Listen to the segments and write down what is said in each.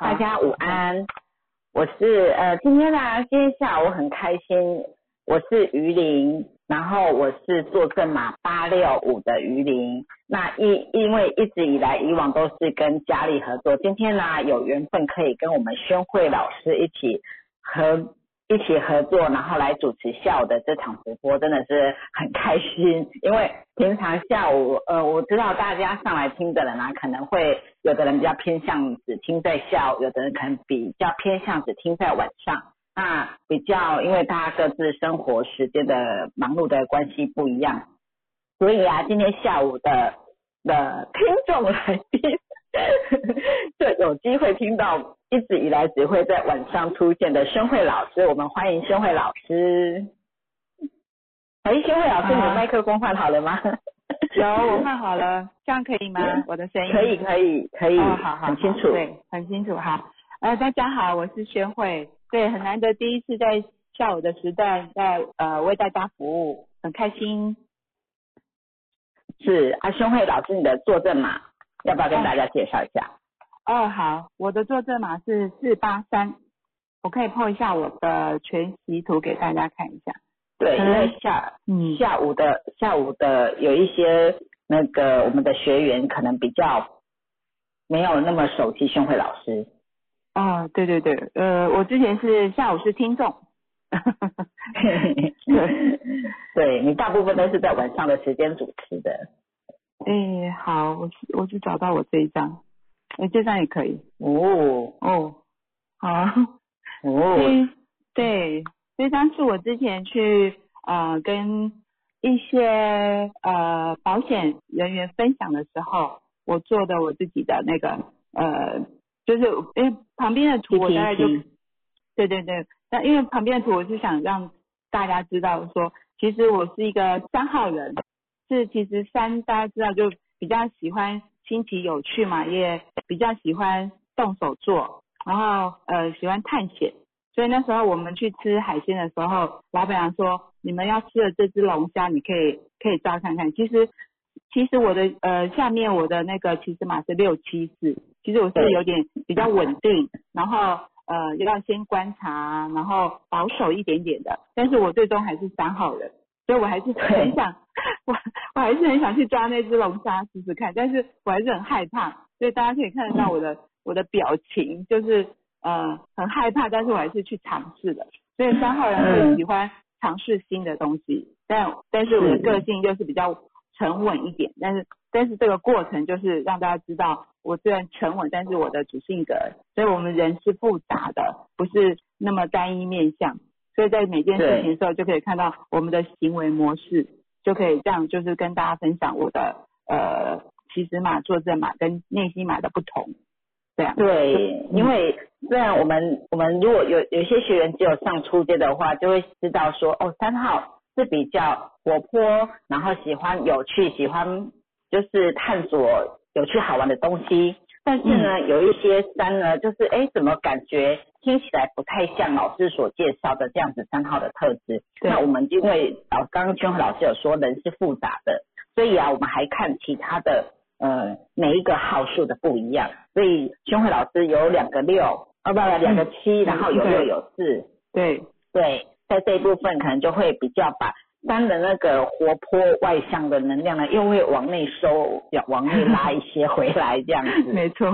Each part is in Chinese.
大家午安，我是呃今天呢，今天下午很开心，我是于林，然后我是坐正码八六五的于林，那因因为一直以来以往都是跟佳丽合作，今天呢有缘分可以跟我们宣慧老师一起合。一起合作，然后来主持下午的这场直播，真的是很开心。因为平常下午，呃，我知道大家上来听的人啊，可能会有的人比较偏向只听在下午，有的人可能比较偏向只听在晚上。那比较，因为大家各自生活时间的忙碌的关系不一样，所以啊，今天下午的的听众来宾，就有机会听到。一直以来只会在晚上出现的宣慧老师，我们欢迎宣慧老师。哎，宣慧老师，你的麦克风换好了吗？有，我换好了，这样可以吗？我的声音可以，可以，可以，好好，很清楚，对，很清楚，哈。呃，大家好，我是宣慧，对，很难得第一次在下午的时段在呃为大家服务，很开心。是啊，宣慧老师，你的坐镇码要不要跟大家介绍一下？哦，好，我的坐证码是四八三，我可以破一下我的全息图给大家看一下。对，因为下嗯下午的下午的有一些那个我们的学员可能比较没有那么熟悉宣慧老师。哦，对对对，呃，我之前是下午是听众。对你大部分都是在晚上的时间主持的。哎，好，我我就找到我这一张。哎，这张也可以。哦。哦，好哦，对，这张是我之前去呃跟一些呃保险人员分享的时候，我做的我自己的那个呃，就是因为旁边的图我大概就对对对，那因为旁边的图我是想让大家知道说，其实我是一个三号人，是其实三大家知道就比较喜欢。新奇有趣嘛，也比较喜欢动手做，然后呃喜欢探险，所以那时候我们去吃海鲜的时候，老板娘说你们要吃的这只龙虾，你可以可以抓看看。其实其实我的呃下面我的那个起始码是六七四，其实我是有点比较稳定，然后呃要先观察，然后保守一点点的，但是我最终还是三好人。所以我还是很想，我我还是很想去抓那只龙虾试试看，但是我还是很害怕。所以大家可以看得到我的我的表情，就是呃很害怕，但是我还是去尝试的。所以三号人会喜欢尝试新的东西，但但是我的个性就是比较沉稳一点。但是但是这个过程就是让大家知道，我虽然沉稳，但是我的主性格，所以我们人是复杂的，不是那么单一面相。所以在每件事情的时候，就可以看到我们的行为模式，就可以这样，就是跟大家分享我的呃骑实码、作证码跟内心码的不同，这样。对，因为虽然我们我们如果有有些学员只有上初阶的话，就会知道说哦，三号是比较活泼，然后喜欢有趣，喜欢就是探索有趣好玩的东西。但是呢，有一些三呢，就是哎，怎么感觉听起来不太像老师所介绍的这样子三号的特质？那我们因为老刚刚圈和老师有说人是复杂的，所以啊，我们还看其他的呃每一个号数的不一样。所以圈慧老师有两个六，哦不不，两个七，然后有六有四。对对，在这一部分可能就会比较把。三的那个活泼外向的能量呢，又会往内收，要往内拉一些回来，这样子。没错。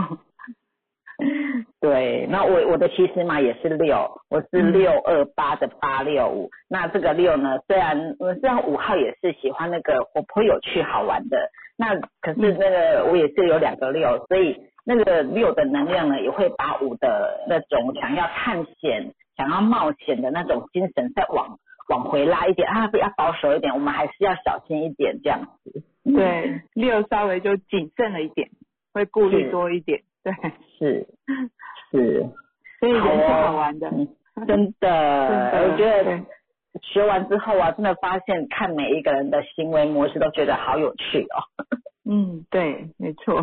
对，那我我的其实嘛也是六，我是六二八的八六五。那这个六呢，虽然虽然五号也是喜欢那个活泼有趣好玩的，那可是那个我也是有两个六，所以那个六的能量呢，也会把五的那种想要探险、想要冒险的那种精神再往。往回拉一点啊，不要保守一点，我们还是要小心一点这样子。对，六稍微就谨慎了一点，会顾虑多一点。对，是 是，所以人是好玩的，真的。我觉得学完之后啊，真的发现看每一个人的行为模式都觉得好有趣哦。嗯，对，没错。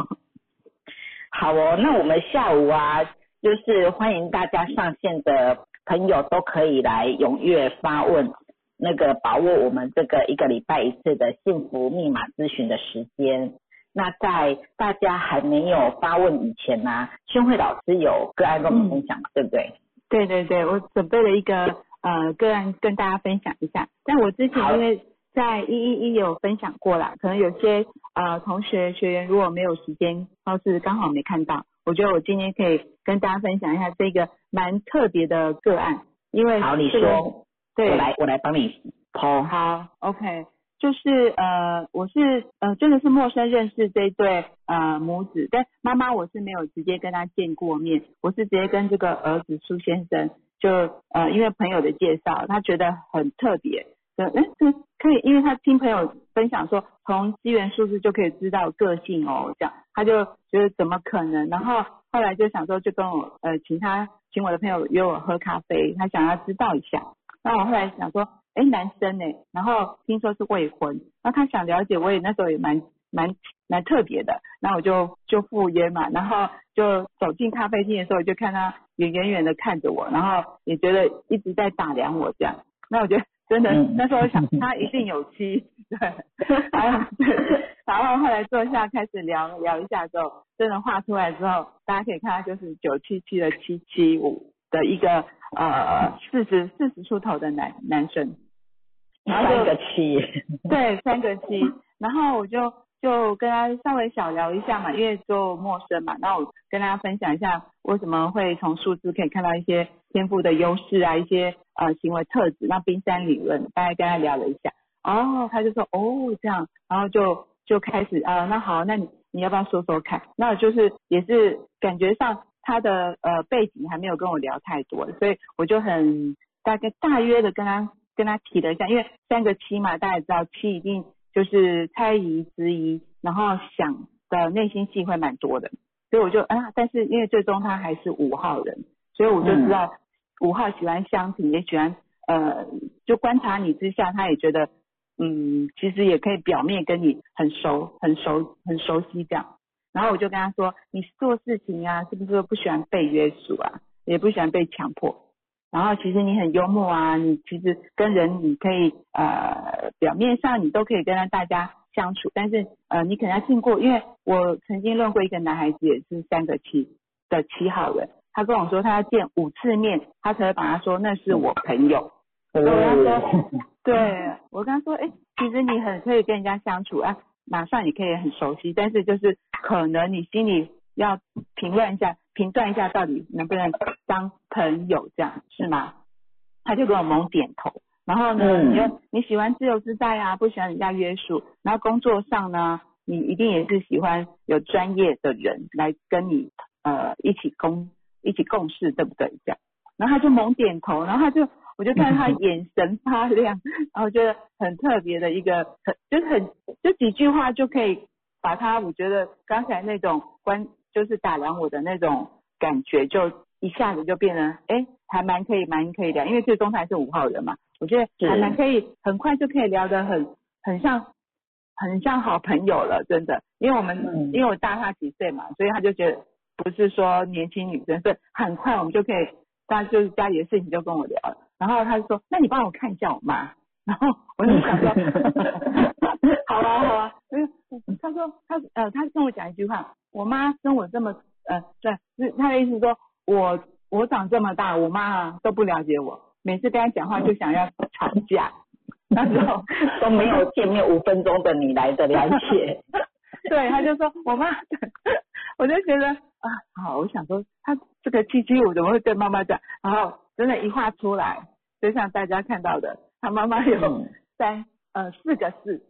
好哦，那我们下午啊，就是欢迎大家上线的。朋友都可以来踊跃发问，那个把握我们这个一个礼拜一次的幸福密码咨询的时间。那在大家还没有发问以前呢、宣慧老师有个案跟我们分享嘛，对不对？对对对，我准备了一个呃个案跟大家分享一下。但我之前因为在一一一有分享过啦，可能有些呃同学学员如果没有时间，或是刚好没看到，我觉得我今天可以跟大家分享一下这个蛮特别的个案，因为好，你说，对我来我来帮你剖。好，OK，就是呃，我是呃，真的是陌生认识这对呃母子，但妈妈我是没有直接跟他见过面，我是直接跟这个儿子苏先生，就呃，因为朋友的介绍，他觉得很特别，呃，哎，这可以，因为他听朋友分享说，从机缘数字就可以知道个性哦，这样，他就觉得怎么可能，然后后来就想说，就跟我呃，请他请我的朋友约我喝咖啡，他想要知道一下。那我后来想说，哎，男生呢，然后听说是未婚，那他想了解，我也那时候也蛮蛮蛮特别的，那我就就赴约嘛，然后就走进咖啡厅的时候，我就看他也远远的看着我，然后也觉得一直在打量我这样，那我觉得真的、嗯那时候想 他一定有妻，对，然后然后后来坐下开始聊聊一下之后，真的画出来之后，大家可以看到就是九七七的七七五的一个呃四十四十出头的男男生，然后三个七，对，三个七，然后我就就跟他稍微小聊一下嘛，因为就陌生嘛，然后我跟大家分享一下为什么会从数字可以看到一些天赋的优势啊，一些呃行为特质，那冰山理论，大概跟他聊了一下，哦，他就说哦这样，然后就就开始啊、那好，那你你要不要说说看？那我就是也是感觉上他的呃背景还没有跟我聊太多，所以我就很大概大约的跟他跟他提了一下，因为三个七嘛，大家也知道七一定就是猜疑、质疑，然后想的内心戏会蛮多的，所以我就啊，但是因为最终他还是五号人，所以我就知道五号喜欢相挺，也喜欢呃，就观察你之下，他也觉得嗯，其实也可以表面跟你很熟、很熟、很熟悉这样。然后我就跟他说，你做事情啊，是不是不喜欢被约束啊，也不喜欢被强迫？然后其实你很幽默啊，你其实跟人你可以呃表面上你都可以跟大家相处，但是呃你可能要经过，因为我曾经认过一个男孩子也是三个七的七号人，他跟我说他要见五次面，他才会把他说那是我朋友。我跟他说，对我跟他说，哎、其实你很可以跟人家相处啊，马上也可以很熟悉，但是就是可能你心里要评论一下，评断一下到底能不能当朋友，这样是吗？他就跟我猛点头。然后呢，嗯你又你喜欢自由自在啊，不喜欢人家约束。然后工作上呢，你一定也是喜欢有专业的人来跟你呃一起共一起共事，对不对？这样，然后他就猛点头，然后他就我就看到他 眼神发亮，然后觉得很特别的一个很就是很就几句话就可以把他，我觉得刚才那种关就是打量我的那种感觉，就一下子就变得哎还蛮可以蛮可以聊，因为最终他还是五号人嘛，我觉得还蛮可以，很快就可以聊得很很像很像好朋友了，真的，因为我们、嗯因为我大他几岁嘛，所以他就觉得不是说年轻女生，所以很快我们就可以，他就是家里的事情就跟我聊了，然后他就说，那你帮我看一下我妈，然后我就想说，好啊好啊，嗯，他说他呃他跟我讲一句话，我妈跟我这么呃对，是他的意思是说我我长这么大，我妈啊都不了解我，每次跟他讲话就想要吵架，那时候 都没有见面五分钟的你来的了解。对，他就说我妈，我就觉得啊，好，我想说他这个七七五怎么会对妈妈讲？然后真的，一画出来，就像大家看到的，他妈妈有嗯三呃四个四，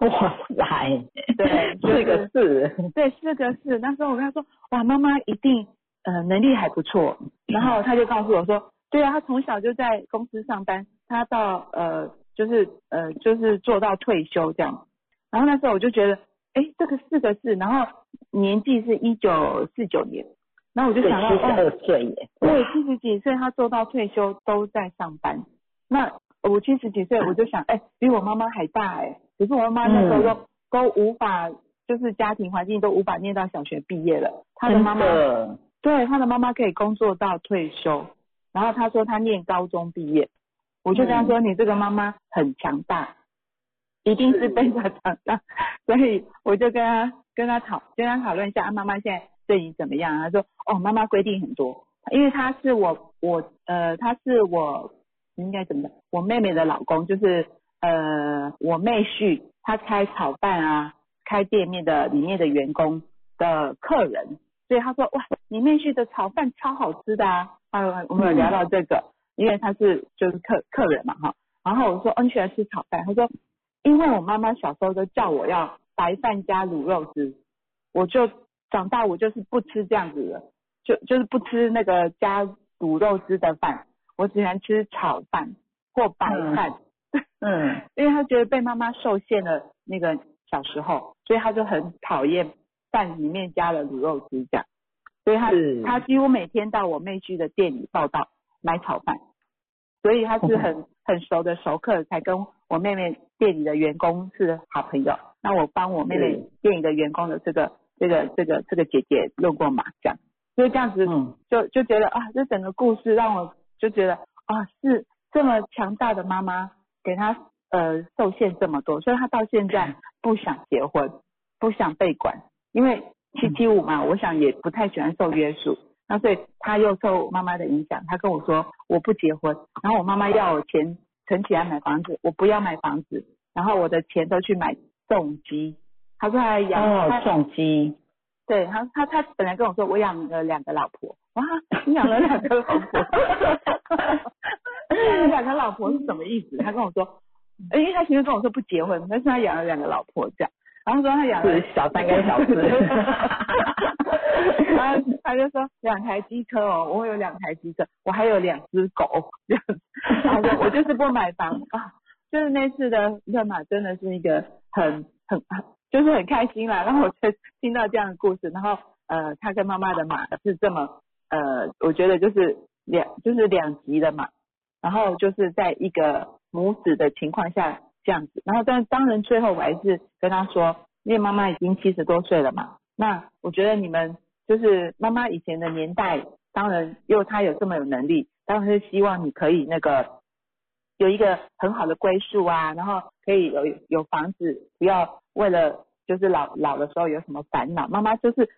哇塞，对就是四个四，对，四个四。那时候我跟他说，哇，妈妈一定呃能力还不错。然后他就告诉我说，对啊，他从小就在公司上班，他到呃就是呃就是做到退休这样。然后那时候我就觉得，哎，这个四个四，然后年纪是一九四九年，然后我就，想到，七十哦，二岁耶。对，七十几岁他做到退休都在上班。那我七十几岁，我就想，哎、比我妈妈还大哎、可是我妈妈那时候都、都无法，就是家庭环境都无法念到小学毕业了。他的妈妈，对，他的妈妈可以工作到退休。然后他说他念高中毕业，我就跟他说，你这个妈妈很强大，一定是非常 强大。所以我就跟他跟他讨跟他讨论一下，啊妈妈现在对你怎么样？他说哦，妈妈规定很多，因为他是我我呃他是我应该怎么？我妹妹的老公就是呃我妹婿，他开炒饭啊，开店面的里面的员工的客人，所以他说哇，你妹婿的炒饭超好吃的啊，啊我们有聊到这个，因为他是就是客客人嘛哈，然后我说哦你喜欢吃炒饭，他说因为我妈妈小时候都叫我要白饭加卤肉汁，我就长大我就是不吃这样子的，就就是不吃那个加卤肉汁的饭，我只喜欢吃炒饭或白饭。嗯 因为他觉得被妈妈受限了那个小时候，所以他就很讨厌饭里面加了卤肉汁这样，所以他他几乎每天到我妹去的店里报道买炒饭，所以他是很很熟的熟客，才跟我妹妹店里的员工是好朋友。那我帮我妹妹店里的员工的这个这个这个这个姐姐论过马这样，所以这样子嗯。就就觉得啊，这整个故事让我就觉得啊，是这么强大的妈妈给她呃受限这么多，所以她到现在不想结婚，不想被管，因为七七五嘛，我想也不太喜欢受约束，那所以她又受妈妈的影响，她跟我说我不结婚，然后我妈妈要我钱存起来买房子，我不要买房子，然后我的钱都去买重机，她说她养她哦，重鸡，对他，他他本来跟我说我养了两个老婆，哇，你养了两个老婆，养了两个老婆是什么意思？他跟我说，呃因为他前面跟我说不结婚，但是他养了两个老婆这样，然后说他养了小三跟小四。然后他就说两台机车哦，我有两台机车，我还有两只狗这样子，他说我就是不买房。啊，就是那次的热玛真的是一个很很很就是很开心啦，然后我就听到这样的故事，然后呃他跟妈妈的马是这么呃，我觉得就是两就是两极的马，然后就是在一个母子的情况下这样子，然后但当然最后我还是跟他说，因为妈妈已经七十多岁了嘛，那我觉得你们就是妈妈以前的年代，当然因为她有这么有能力，当然是希望你可以那个有一个很好的归宿啊，然后可以有有房子，不要为了就是老老的时候有什么烦恼。妈妈就是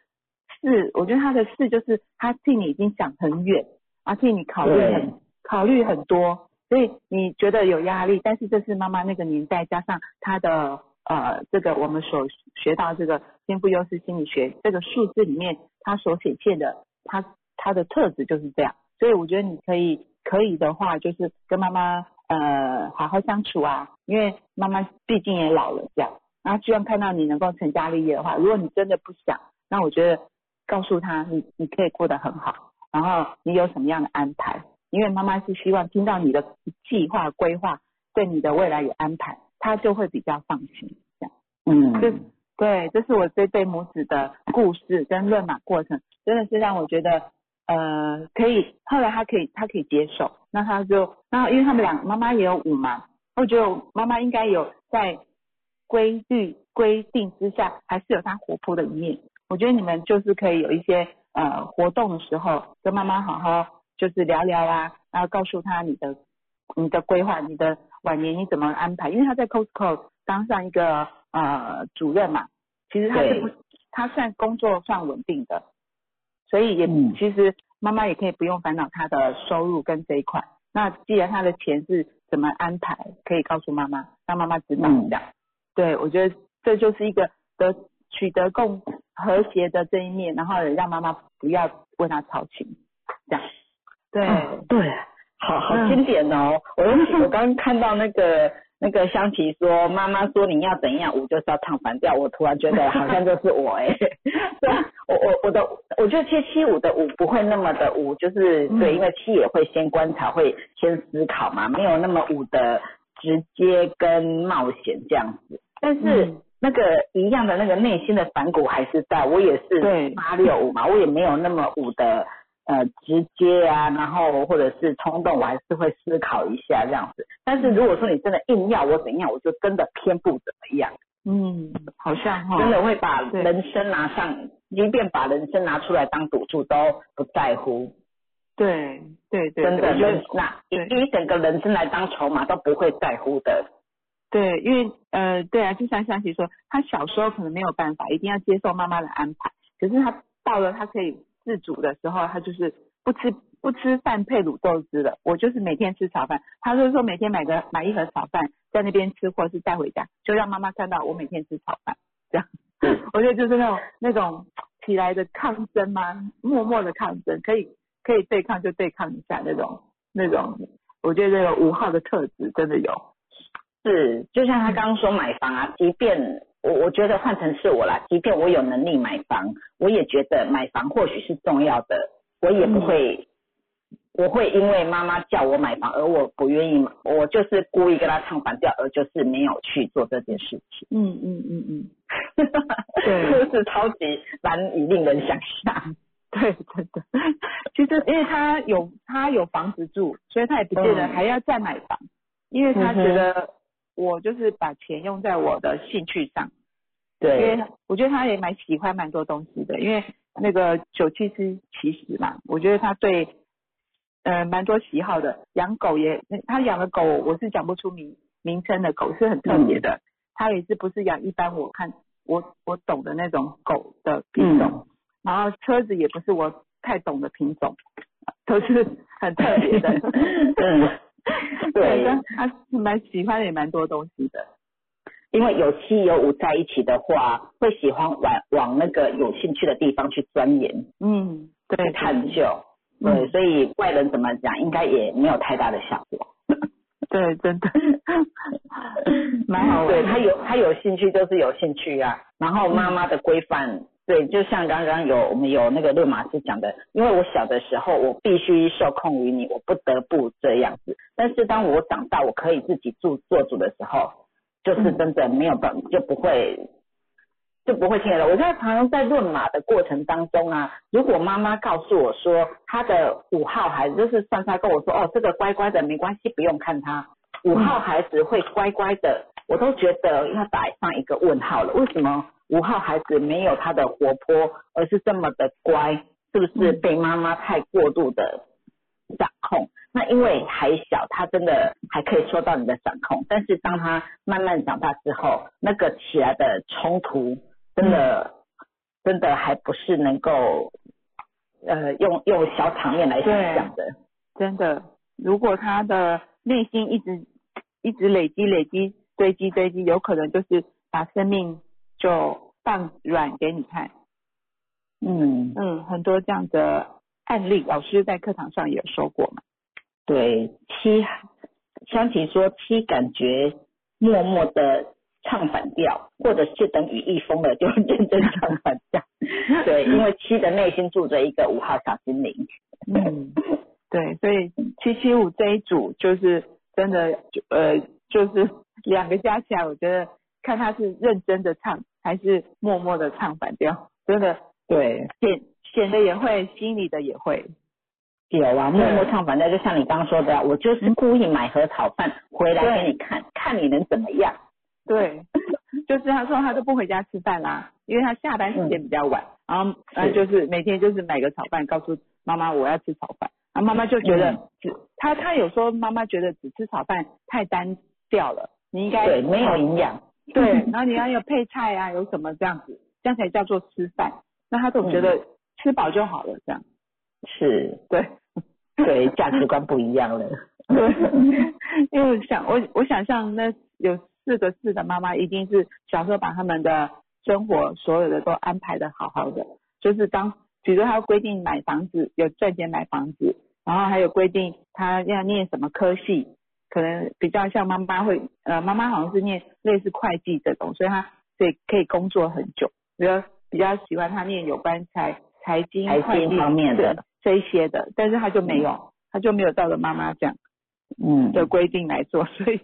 是，我觉得她的事就是她替你已经想很远，啊替你考虑很考虑很多，所以你觉得有压力，但是这是妈妈那个年代加上她的呃这个我们所学到这个天赋优势心理学这个数字里面，它所显现的它它的特质就是这样，所以我觉得你可以可以的话，就是跟妈妈呃好好相处啊，因为妈妈毕竟也老了这样，然后希望看到你能够成家立业的话，如果你真的不想，那我觉得告诉他你你可以过得很好，然后你有什么样的安排，因为妈妈是希望听到你的计划规划，对你的未来有安排，她就会比较放心这样。嗯，这对，这是我这对母子的故事跟论马过程，真的是让我觉得，呃，可以。后来他可以，他可以接受，那他就，那因为他们俩妈妈也有五嘛，我觉得妈妈应该有在规律规定之下，还是有他活泼的一面。我觉得你们就是可以有一些呃活动的时候，跟妈妈好好就是聊聊啊，然后告诉她你的你的规划，你的晚年你怎么安排，因为他在 Costco 当上一个呃主任嘛，其实他是不，他算工作算稳定的，所以也、嗯其实妈妈也可以不用烦恼他的收入跟这一块。那既然他的钱是怎么安排，可以告诉妈妈，让妈妈知道嗯这样。对，我觉得这就是一个得取得共和谐的这一面，然后也让妈妈不要为他操心，这样。对，嗯对，好好嗯经典哦！我 我刚刚看到那个那个香琪说，妈妈说你要怎样舞就是要唱反调，我突然觉得好像就是我哎、对啊，我我我的我觉得七七舞的舞不会那么的舞，就是嗯对，因为七也会先观察，会先思考嘛，没有那么舞的直接跟冒险这样子，但是。嗯。那个一样的那个内心的反骨还是在，我也是对。八六五嘛，我也没有那么五的呃直接啊，然后或者是冲动，我还是会思考一下这样子。但是如果说你真的硬要我怎样，我就真的偏不怎么样，嗯，好像哈，真的会把人生拿上，即便把人生拿出来当赌注都不在乎，对对对，真的对我觉得人拿以一整个人生来当筹码都不会在乎的。对，因为呃，对啊，就像香琪说，他小时候可能没有办法，一定要接受妈妈的安排。可是他到了他可以自主的时候，他就是不吃不吃饭配卤豆汁的。我就是每天吃炒饭，他就是说每天买个买一盒炒饭在那边吃，或者是带回家，就让妈妈看到我每天吃炒饭，这样。我觉得就是那种那种起来的抗争吗？默默的抗争，可以可以对抗就对抗一下那种那种。我觉得这个五号的特质真的有。是，就像他刚刚说买房啊，即便我我觉得换成是我啦，即便我有能力买房，我也觉得买房或许是重要的，我也不会，我会因为妈妈叫我买房而我不愿意，我就是故意跟他唱反调，而就是没有去做这件事情。嗯嗯嗯嗯，对，就是超级难以令人想象。对，真的。其实因为他有他有房子住，所以他也不见得还要再买房，因为他觉得。我就是把钱用在我的兴趣上，对，因为我觉得他也蛮喜欢蛮多东西的，因为那个九七七其实嘛，我觉得他对呃蛮多喜好的，养狗也他养的狗我是讲不出名名称的狗是很特别的，他也是不是养一般我看我我懂的那种狗的品种，然后车子也不是我太懂的品种，都是很特别的。对，他蛮喜欢也蛮多东西的，因为有七有五在一起的话，会喜欢往往那个有兴趣的地方去钻研，嗯，对，探究，对，所以外人怎么讲，应该也没有太大的效果。对，真的，蛮好玩。对他有他有兴趣就是有兴趣啊，然后妈妈的规范。对，就像刚刚有我们有那个论马斯讲的，因为我小的时候我必须受控于你，我不得不这样子。但是当我长大，我可以自己做做主的时候，就是真的没有办就不会就不会听了。我在常常在论马的过程当中啊，如果妈妈告诉我说她的五号孩子就是算他跟我说哦，这个乖乖的没关系，不用看他五号孩子会乖乖的，我都觉得要打上一个问号了。为什么？五号孩子没有他的活泼，而是这么的乖，是不是被妈妈太过度的掌控？那因为还小，他真的还可以受到你的掌控。但是当他慢慢长大之后，那个起来的冲突，真的真的还不是能够呃用用小场面来想象的。真的，如果他的内心一直一直累积累积堆积堆积，有可能就是把生命。就放软给你看，嗯嗯，很多这样的案例，老师在课堂上也有说过嘛。对，七，香琪说七感觉默默的唱反调，或者是等雨一疯了就认真唱反调。对，因为七的内心住着一个五号小精灵。嗯，对，所以七七五这一组就是真的，呃，就是两个加起来，我觉得看他是认真的唱。还是默默的唱反调，真的对。显显得也会，心里的也会。有啊，默默唱反调，就像你刚刚说的，我就是故意买盒炒饭回来给你看，看你能怎么样？对，就是他说他都不回家吃饭啦，因为他下班时间比较晚，然后呃就是每天就是买个炒饭，告诉妈妈我要吃炒饭，然后妈妈就觉得只他他有说妈妈觉得只吃炒饭太单调了，你应该对没有营养。对，然后你要有配菜啊，有什么这样子，这样才叫做吃饭。那他总觉得吃饱就好了，这样。是，对，对，价值观不一样了。对，因为想我我想象那有四个四的妈妈，一定是小时候把他们的生活所有的都安排的好好的。就是当，比如他规定买房子，有赚钱买房子，然后还有规定他要念什么科系。可能比较像妈妈会，呃，妈妈好像是念类似会计这种，所以他对可以工作很久。比较比较喜欢她念有关财财经、会计方面的这一些的，但是她就没有，他就没有照着妈妈这样嗯的规定来做，所以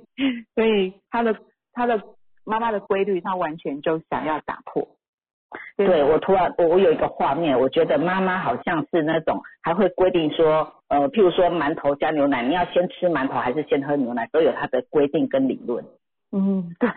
所以他的他的妈妈的规律，他完全就想要打破。对我突然我我有一个画面，我觉得妈妈好像是那种还会规定说，呃，譬如说馒头加牛奶，你要先吃馒头还是先喝牛奶，都有它的规定跟理论。嗯，对，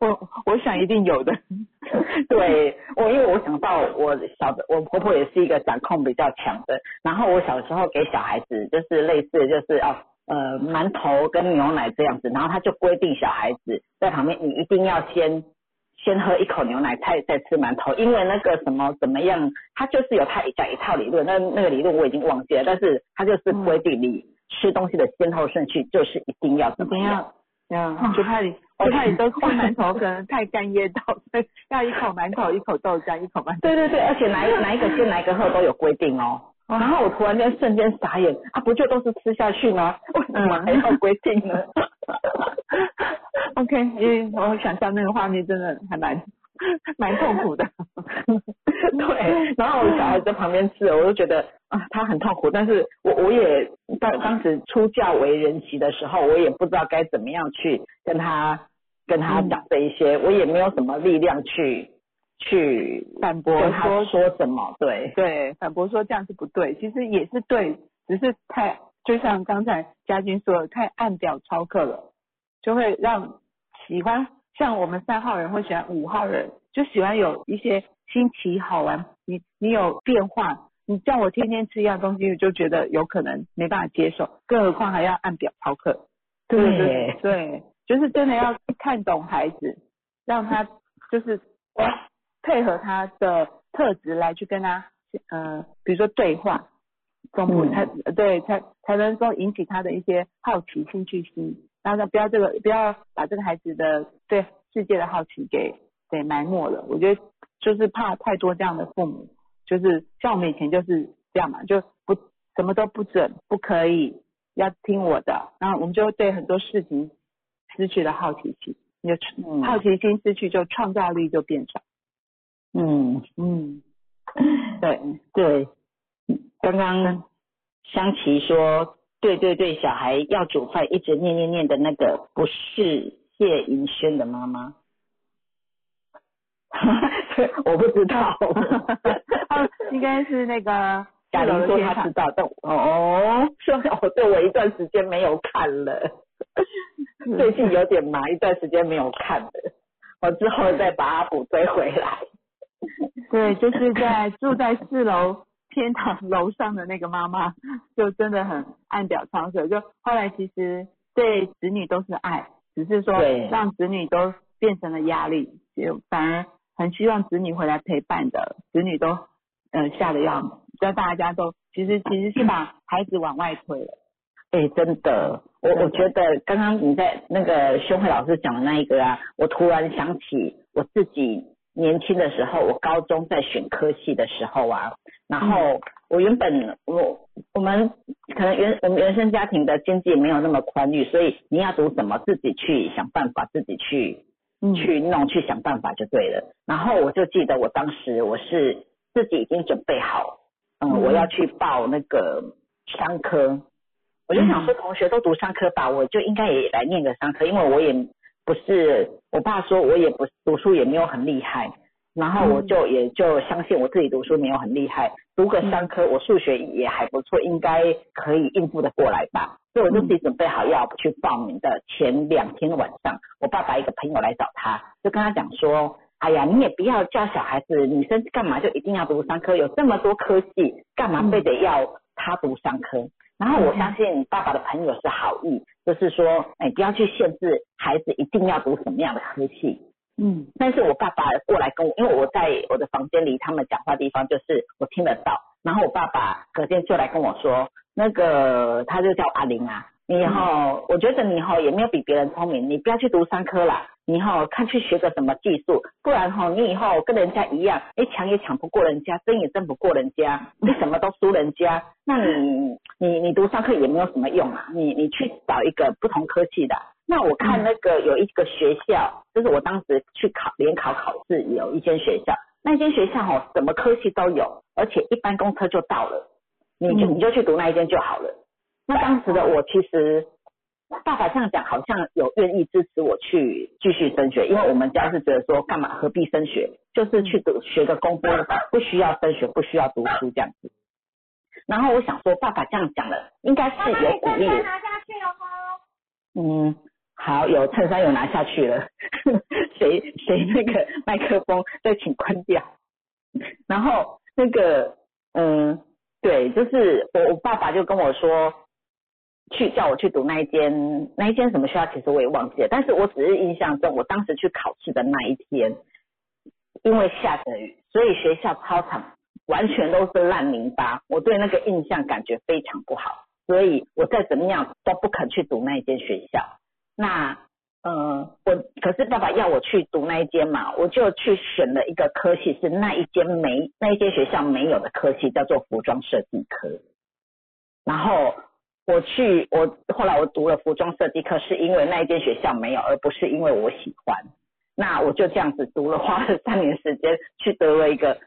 我我想一定有的。对我因为我想到我小的我婆婆也是一个掌控比较强的，然后我小时候给小孩子就是类似就是哦，呃馒头跟牛奶这样子，然后他就规定小孩子在旁边，你一定要先先喝一口牛奶，再再吃馒头，因为那个什么怎么样，他就是有他讲一套理论，那那个理论我已经忘记了，但是他就是规定你吃东西的先后顺序就是一定要怎么样。嗯，就怕你，就怕你都吃馒头，可能太干噎到，所以要一口馒头，一口豆浆，一口馒头。对对对，而且哪一哪一个先哪一个后都有规定哦。然后我突然间瞬间傻眼，啊，不就都是吃下去吗？为什么还要规定呢 OK，因为我想象那个画面真的还蛮蛮痛苦的。对，然后我小孩在旁边吃，我就觉得啊，他很痛苦。但是我我也当当时出教为人媳的时候，我也不知道该怎么样去跟他跟他讲这一些，我也没有什么力量去去反驳说说什么。对对，反驳说这样是不对，其实也是对，只是太就像刚才嘉军说的，太按表操课了，就会让喜欢像我们三号人会喜欢五号人，就喜欢有一些。新奇好玩，你你有变化，你叫我天天吃一样东西，我就觉得有可能没办法接受，更何况还要按表操课。对对，就是真的要看懂孩子，让他就是配合他的特质来去跟他呃，比如说对话，中不才对才才能够引起他的一些好奇、兴趣心，然后呢不要这个不要把这个孩子的对世界的好奇给给埋没了。我觉得。就是怕太多这样的父母，就是像我们以前就是这样嘛，就不什么都不准，不可以，要听我的，然后我们就对很多事情失去了好奇心，你就好奇心失去，就创造力就变少。嗯。嗯，对。对，刚刚香琪说，对对对，小孩要煮饭一直念念念的那个，不是谢银轩的妈妈。我不知道，应该是那个 贾玲说她知道，但哦，说哦，对我一段时间没有看了，最近有点忙，一段时间没有看了，我之后再把阿补追回来。对，就是在住在四楼天堂 楼上的那个妈妈，就真的很暗表操课，就后来其实对子女都是爱，只是说让子女都变成了压力，就反而。很希望子女回来陪伴的子女都，呃，吓得要死，叫大家都其实其实是把孩子往外推了。哎，真的，我我觉得刚刚你在那个修慧老师讲的那一个啊，我突然想起我自己年轻的时候，我高中在选科系的时候啊，然后我原本我我们可能原我们原生家庭的经济没有那么宽裕，所以你要读什么自己去想办法，自己去。去弄去想办法就对了。然后我就记得我当时我是自己已经准备好，嗯，我要去报那个商科。我就想说，同学都读商科吧，我就应该也来念个商科，因为我也不是我爸说我也不读书也没有很厉害。然后我就也就相信我自己读书没有很厉害，读个三科，我数学也还不错，应该可以应付的过来吧。所以我就自己准备好要去报名的前两天晚上，我爸爸一个朋友来找他，就跟他讲说，哎呀，你也不要叫小孩子女生干嘛就一定要读商科，有这么多科系，干嘛非得要他读商科？然后我相信爸爸的朋友是好意，就是说，哎，不要去限制孩子一定要读什么样的科系。嗯，但是我爸爸过来跟我，因为我在我的房间里他们讲话地方就是我听得到，然后我爸爸隔天就来跟我说，那个他就叫阿玲啊，你以后我觉得你以后也没有比别人聪明，你不要去读商科啦，你以后看去学个什么技术，不然哈你以后跟人家一样，哎抢也抢不过人家，争也争不过人家，你什么都输人家，那你你你读上科也没有什么用啊，你你去找一个不同科技的。那我看那个有一个学校，就是我当时去考联考考试，有一间学校，那间学校哦，什么科系都有，而且一班公车就到了，你就你就去读那一间就好了。那当时的我其实爸爸这样讲，好像有愿意支持我去继续升学，因为我们家是觉得说干嘛何必升学，就是去读学个功夫，不需要升学，不需要读书这样子。然后我想说，爸爸这样讲了，应该是有鼓励。拿下去了嗯。好，有衬衫有拿下去了，谁谁那个麦克风再请关掉。然后那个嗯，对，就是我我爸爸就跟我说，去叫我去读那一间那一间什么学校，其实我也忘记了，但是我只是印象中，我当时去考试的那一天，因为下着雨，所以学校操场完全都是烂泥巴，我对那个印象感觉非常不好，所以我再怎么样都不肯去读那一间学校。那呃，我可是爸爸要我去读那一间嘛，我就去选了一个科系，是那一间没那一间学校没有的科系，叫做服装设计科。然后我去，我后来我读了服装设计课，是因为那一间学校没有，而不是因为我喜欢。那我就这样子读了，花了三年时间去得了一个。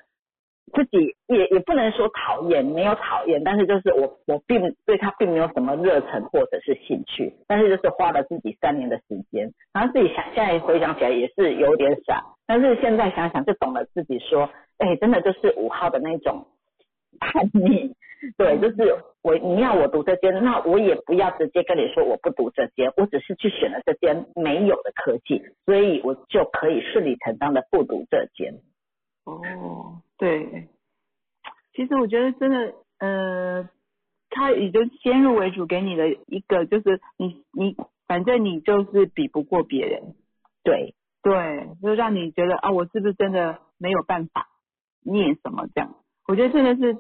自己也也不能说讨厌，没有讨厌，但是就是我我并对他并没有什么热忱或者是兴趣，但是就是花了自己三年的时间，然后自己想现在回想起来也是有点傻，但是现在想想就懂了自己说，哎，真的就是五号的那种 叛逆，对，就是我你要我读这间，那我也不要直接跟你说我不读这间，我只是去选了这间没有的科技，所以我就可以顺理成章的不读这间。哦。对，其实我觉得真的，呃，他已经先入为主给你的一个，就是你你反正你就是比不过别人，对对，就让你觉得啊，我是不是真的没有办法念什么这样？我觉得真的是，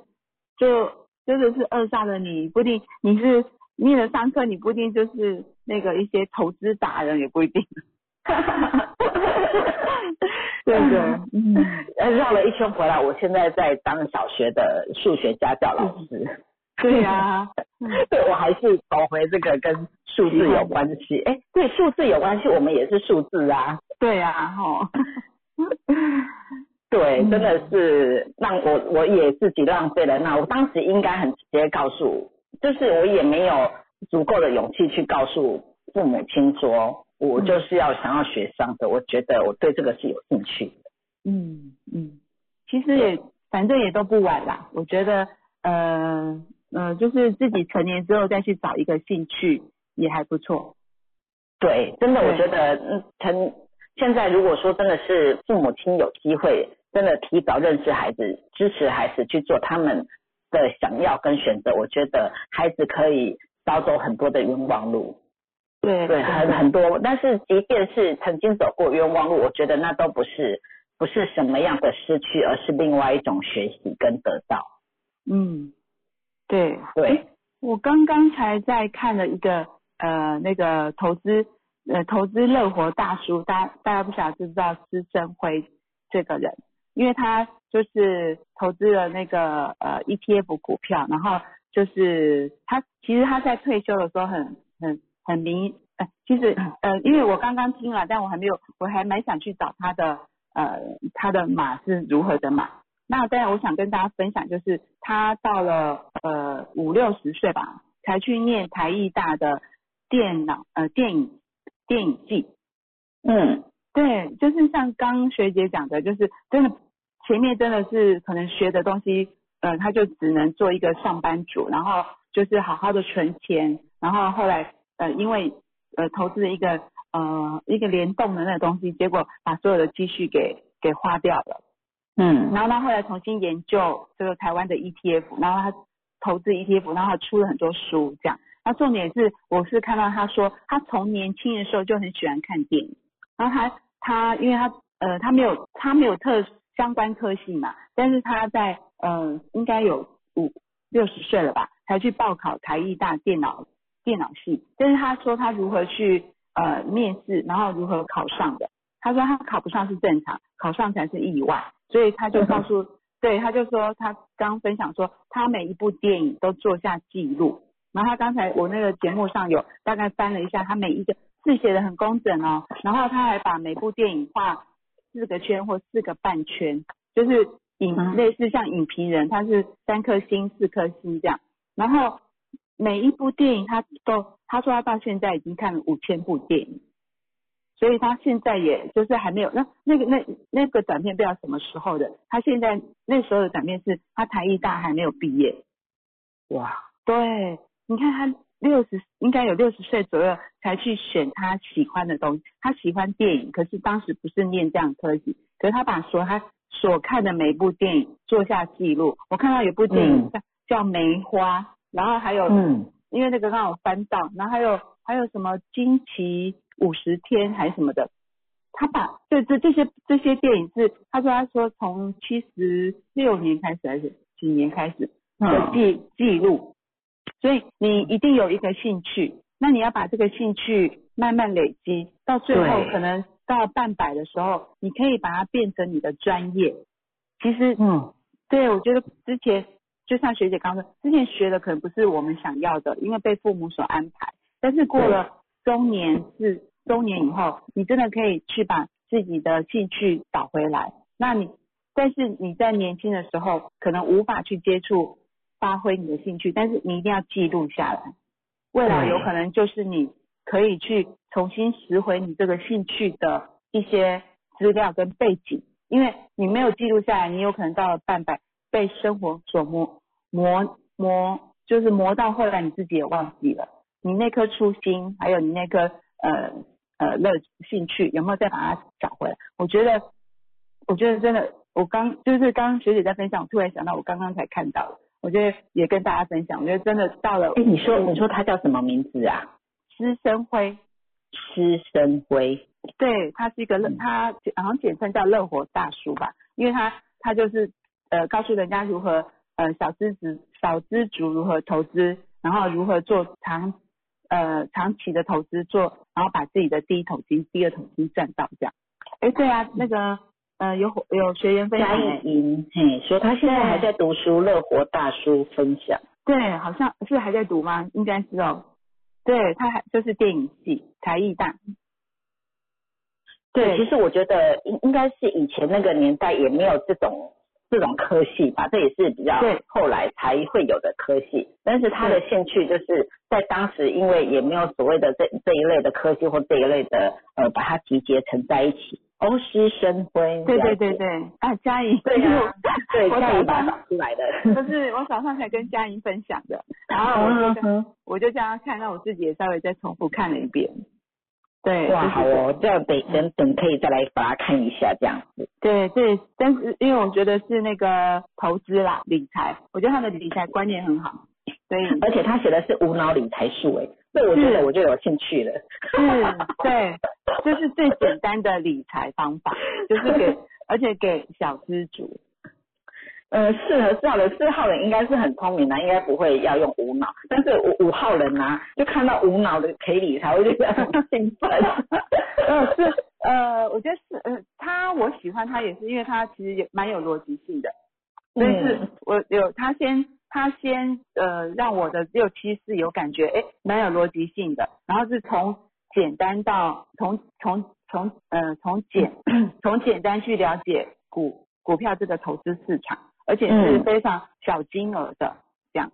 就真的是扼杀了你，不一定你是念了上课，你不一定就是那个一些投资达人，也不一定。对对，嗯，绕了一圈回来，我现在在当小学的数学家教老师。对呀，对我还是找回这个跟数字有关系。哎，对，数字有关系，我们也是数字啊。对呀，哈。对，真的是让我我也自己浪费了。那我当时应该很直接告诉，就是我也没有足够的勇气去告诉父母亲说。我就是要想要学商的，我觉得我对这个是有兴趣的。嗯嗯，其实也反正也都不晚啦。我觉得呃呃，就是自己成年之后再去找一个兴趣也还不错。对，真的我觉得嗯，成现在如果说真的是父母亲有机会，真的提早认识孩子，支持孩子去做他们的想要跟选择，我觉得孩子可以少走很多的冤枉路。对对，很很多，但是即便是曾经走过冤枉路，我觉得那都不是不是什么样的失去，而是另外一种学习跟得到。嗯，对对。我刚刚才在看了一个呃那个投资呃投资乐活大叔，大大家不晓得知不知道施生辉这个人，因为他就是投资了那个呃 ETF 股票，然后就是他其实他在退休的时候很很。很明，呃，其实，呃，因为我刚刚听了，但我还没有，我还蛮想去找他的，呃，他的码是如何的码。那当然，我想跟大家分享，就是他到了呃五六十岁吧，才去念台艺大的电脑，呃，电影电影系。嗯，对，就是像刚学姐讲的，就是真的前面真的是可能学的东西，呃，他就只能做一个上班族，然后就是好好的存钱，然后后来。呃，因为呃投资一个呃一个联动的那个东西，结果把所有的积蓄给给花掉了。嗯，然后他后来重新研究这个台湾的 ETF，然后他投资 ETF，然后他出了很多书，这样。那重点是，我是看到他说，他从年轻的时候就很喜欢看电影，然后他他因为他呃他没有他没有特相关科系嘛，但是他在呃应该有五六十岁了吧，才去报考台艺大电脑。电脑系，但是他说他如何去呃面试，然后如何考上的。他说他考不上是正常，考上才是意外。所以他就告诉，对，他就说他刚分享说他每一部电影都做下记录。然后他刚才我那个节目上有大概翻了一下，他每一个字写的很工整哦。然后他还把每部电影画四个圈或四个半圈，就是影类似像影评人，他是三颗星、四颗星这样。然后。每一部电影，他都他说他到现在已经看了五千部电影，所以他现在也就是还没有那那个那那个短片不知道什么时候的，他现在那时候的短片是他台艺大还没有毕业，哇，对，你看他六十应该有六十岁左右才去选他喜欢的东西，他喜欢电影，可是当时不是念这样科技，可是他把所他所看的每部电影做下记录，我看到有部电影叫叫梅花。然后还有，嗯，因为那个刚好翻到，然后还有还有什么惊奇五十天还是什么的，他把这这这些这些电影是他说他说从七十六年开始还是几年开始的嗯。记记录，所以你一定有一个兴趣，那你要把这个兴趣慢慢累积，到最后可能到半百的时候，你可以把它变成你的专业。其实嗯，对，我觉得之前就像学姐刚说，之前学的可能不是我们想要的，因为被父母所安排。但是过了中年是中年以后，你真的可以去把自己的兴趣找回来。那你，但是你在年轻的时候可能无法去接触、发挥你的兴趣，但是你一定要记录下来。未来有可能就是你可以去重新拾回你这个兴趣的一些资料跟背景，因为你没有记录下来，你有可能到了半百被生活所磨磨磨，就是磨到后来你自己也忘记了，你那颗初心，还有你那颗呃呃乐兴趣，有没有再把它找回来？我觉得，我觉得真的，我刚就是刚刚学姐在分享，我突然想到我刚刚才看到的，我觉得也跟大家分享，我觉得真的到了哎，你说你说他叫什么名字啊？师生辉。施生辉。对，他是一个乐，嗯他好像简称叫乐活大叔吧，因为他他就是呃告诉人家如何呃小资子小资族如何投资，然后如何做长呃长期的投资做，然后把自己的第一桶金、第二桶金赚到这样。哎，对啊，那个呃有有学员分享嘉哎，义英，嘿，说他现在还在读书，乐活大叔分享。对，好像是还在读吗？应该是哦。对，他还就是电影系才艺大。对，其实我觉得应应该是以前那个年代也没有这种这种科系吧，这也是比较后来才会有的科系。但是他的兴趣就是在当时，因为也没有所谓的这这一类的科系或这一类的呃，把它集结成在一起，欧师生辉。对对对对，啊，佳颖，对呀、对，我早上出来的。这是我早上才跟佳颖分享的，然后我就嗯我就这样看，那我自己也稍微再重复看了一遍。对，哇，好哦，这样等等等可以再来把它看一下，这样子。对对，但是因为我觉得是那个投资啦，理财，我觉得他的理财观念很好，所以而且他写的是无脑理财术，哎，这我觉得我就有兴趣了。是，对，这是最简单的理财方法，就是给，而且给小资主。呃，适合四号人，四号人应该是很聪明的，应该不会要用无脑。但是五五号人呐、就看到无脑的可以理财，我就觉得很兴奋。呃，是呃，我觉得是呃，他我喜欢他也是因为他其实也蛮有逻辑性的，所以是嗯我有他先他先呃让我的六七四有感觉，哎，蛮有逻辑性的，然后是从简单到从从从呃从简 从简单去了解股股票这个投资市场，而且是嗯非常小金额的这样。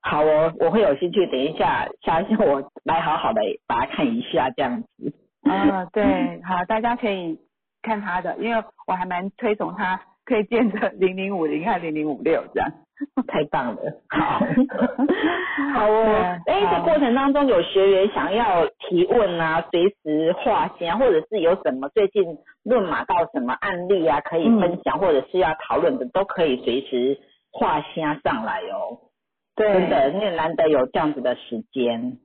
好我，我会有兴趣，等一下下次我来好好的把它看一下，这样子。啊，对，好，大家可以看他的，因为我还蛮推崇他推荐的零零五零和零零五六这样。太棒了，好，好哦。哎，这过程当中有学员想要提问啊，随时划线，或者是有什么最近论马到什么案例啊，可以分享，或者是要讨论的，都可以随时划线上来哦。对，真的，因为难得有这样子的时间。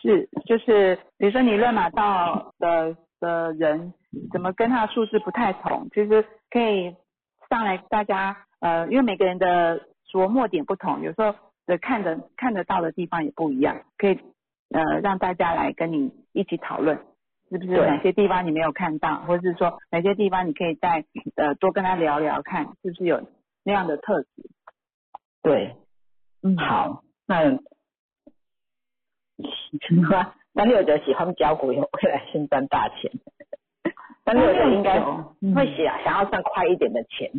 是，就是比如说你乱码到的的人，怎么跟他的数字不太同，其实可以上来大家呃，因为每个人的琢磨点不同，有时候的看的看得到的地方也不一样，可以呃让大家来跟你一起讨论，是不是对哪些地方你没有看到，或者是说哪些地方你可以再呃多跟他聊聊看，是不是有那样的特质？对，嗯，好，那 那六九喜欢交股，有未来先赚大钱。三六九应该嗯会想想要赚快一点的钱。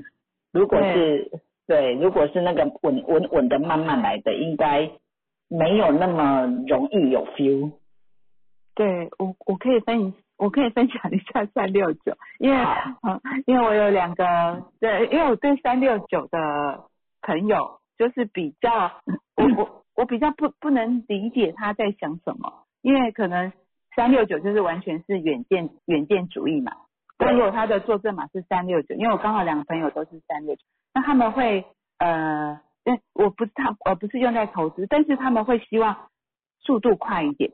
如果是对，如果是那个稳稳稳的慢慢来的，应该没有那么容易有 feel。对我，我可以分，我可以分享一下三六九，因为嗯，因为我有两个，对，因为我对三六九的朋友就是比较，我我我比较不不能理解他在想什么，因为可能三六九就是完全是远见远见主义嘛。那如果他的坐证码是三六九，因为我刚好两个朋友都是三六九，那他们会呃嗯，我不是他，我，不是用在投资，但是他们会希望速度快一点，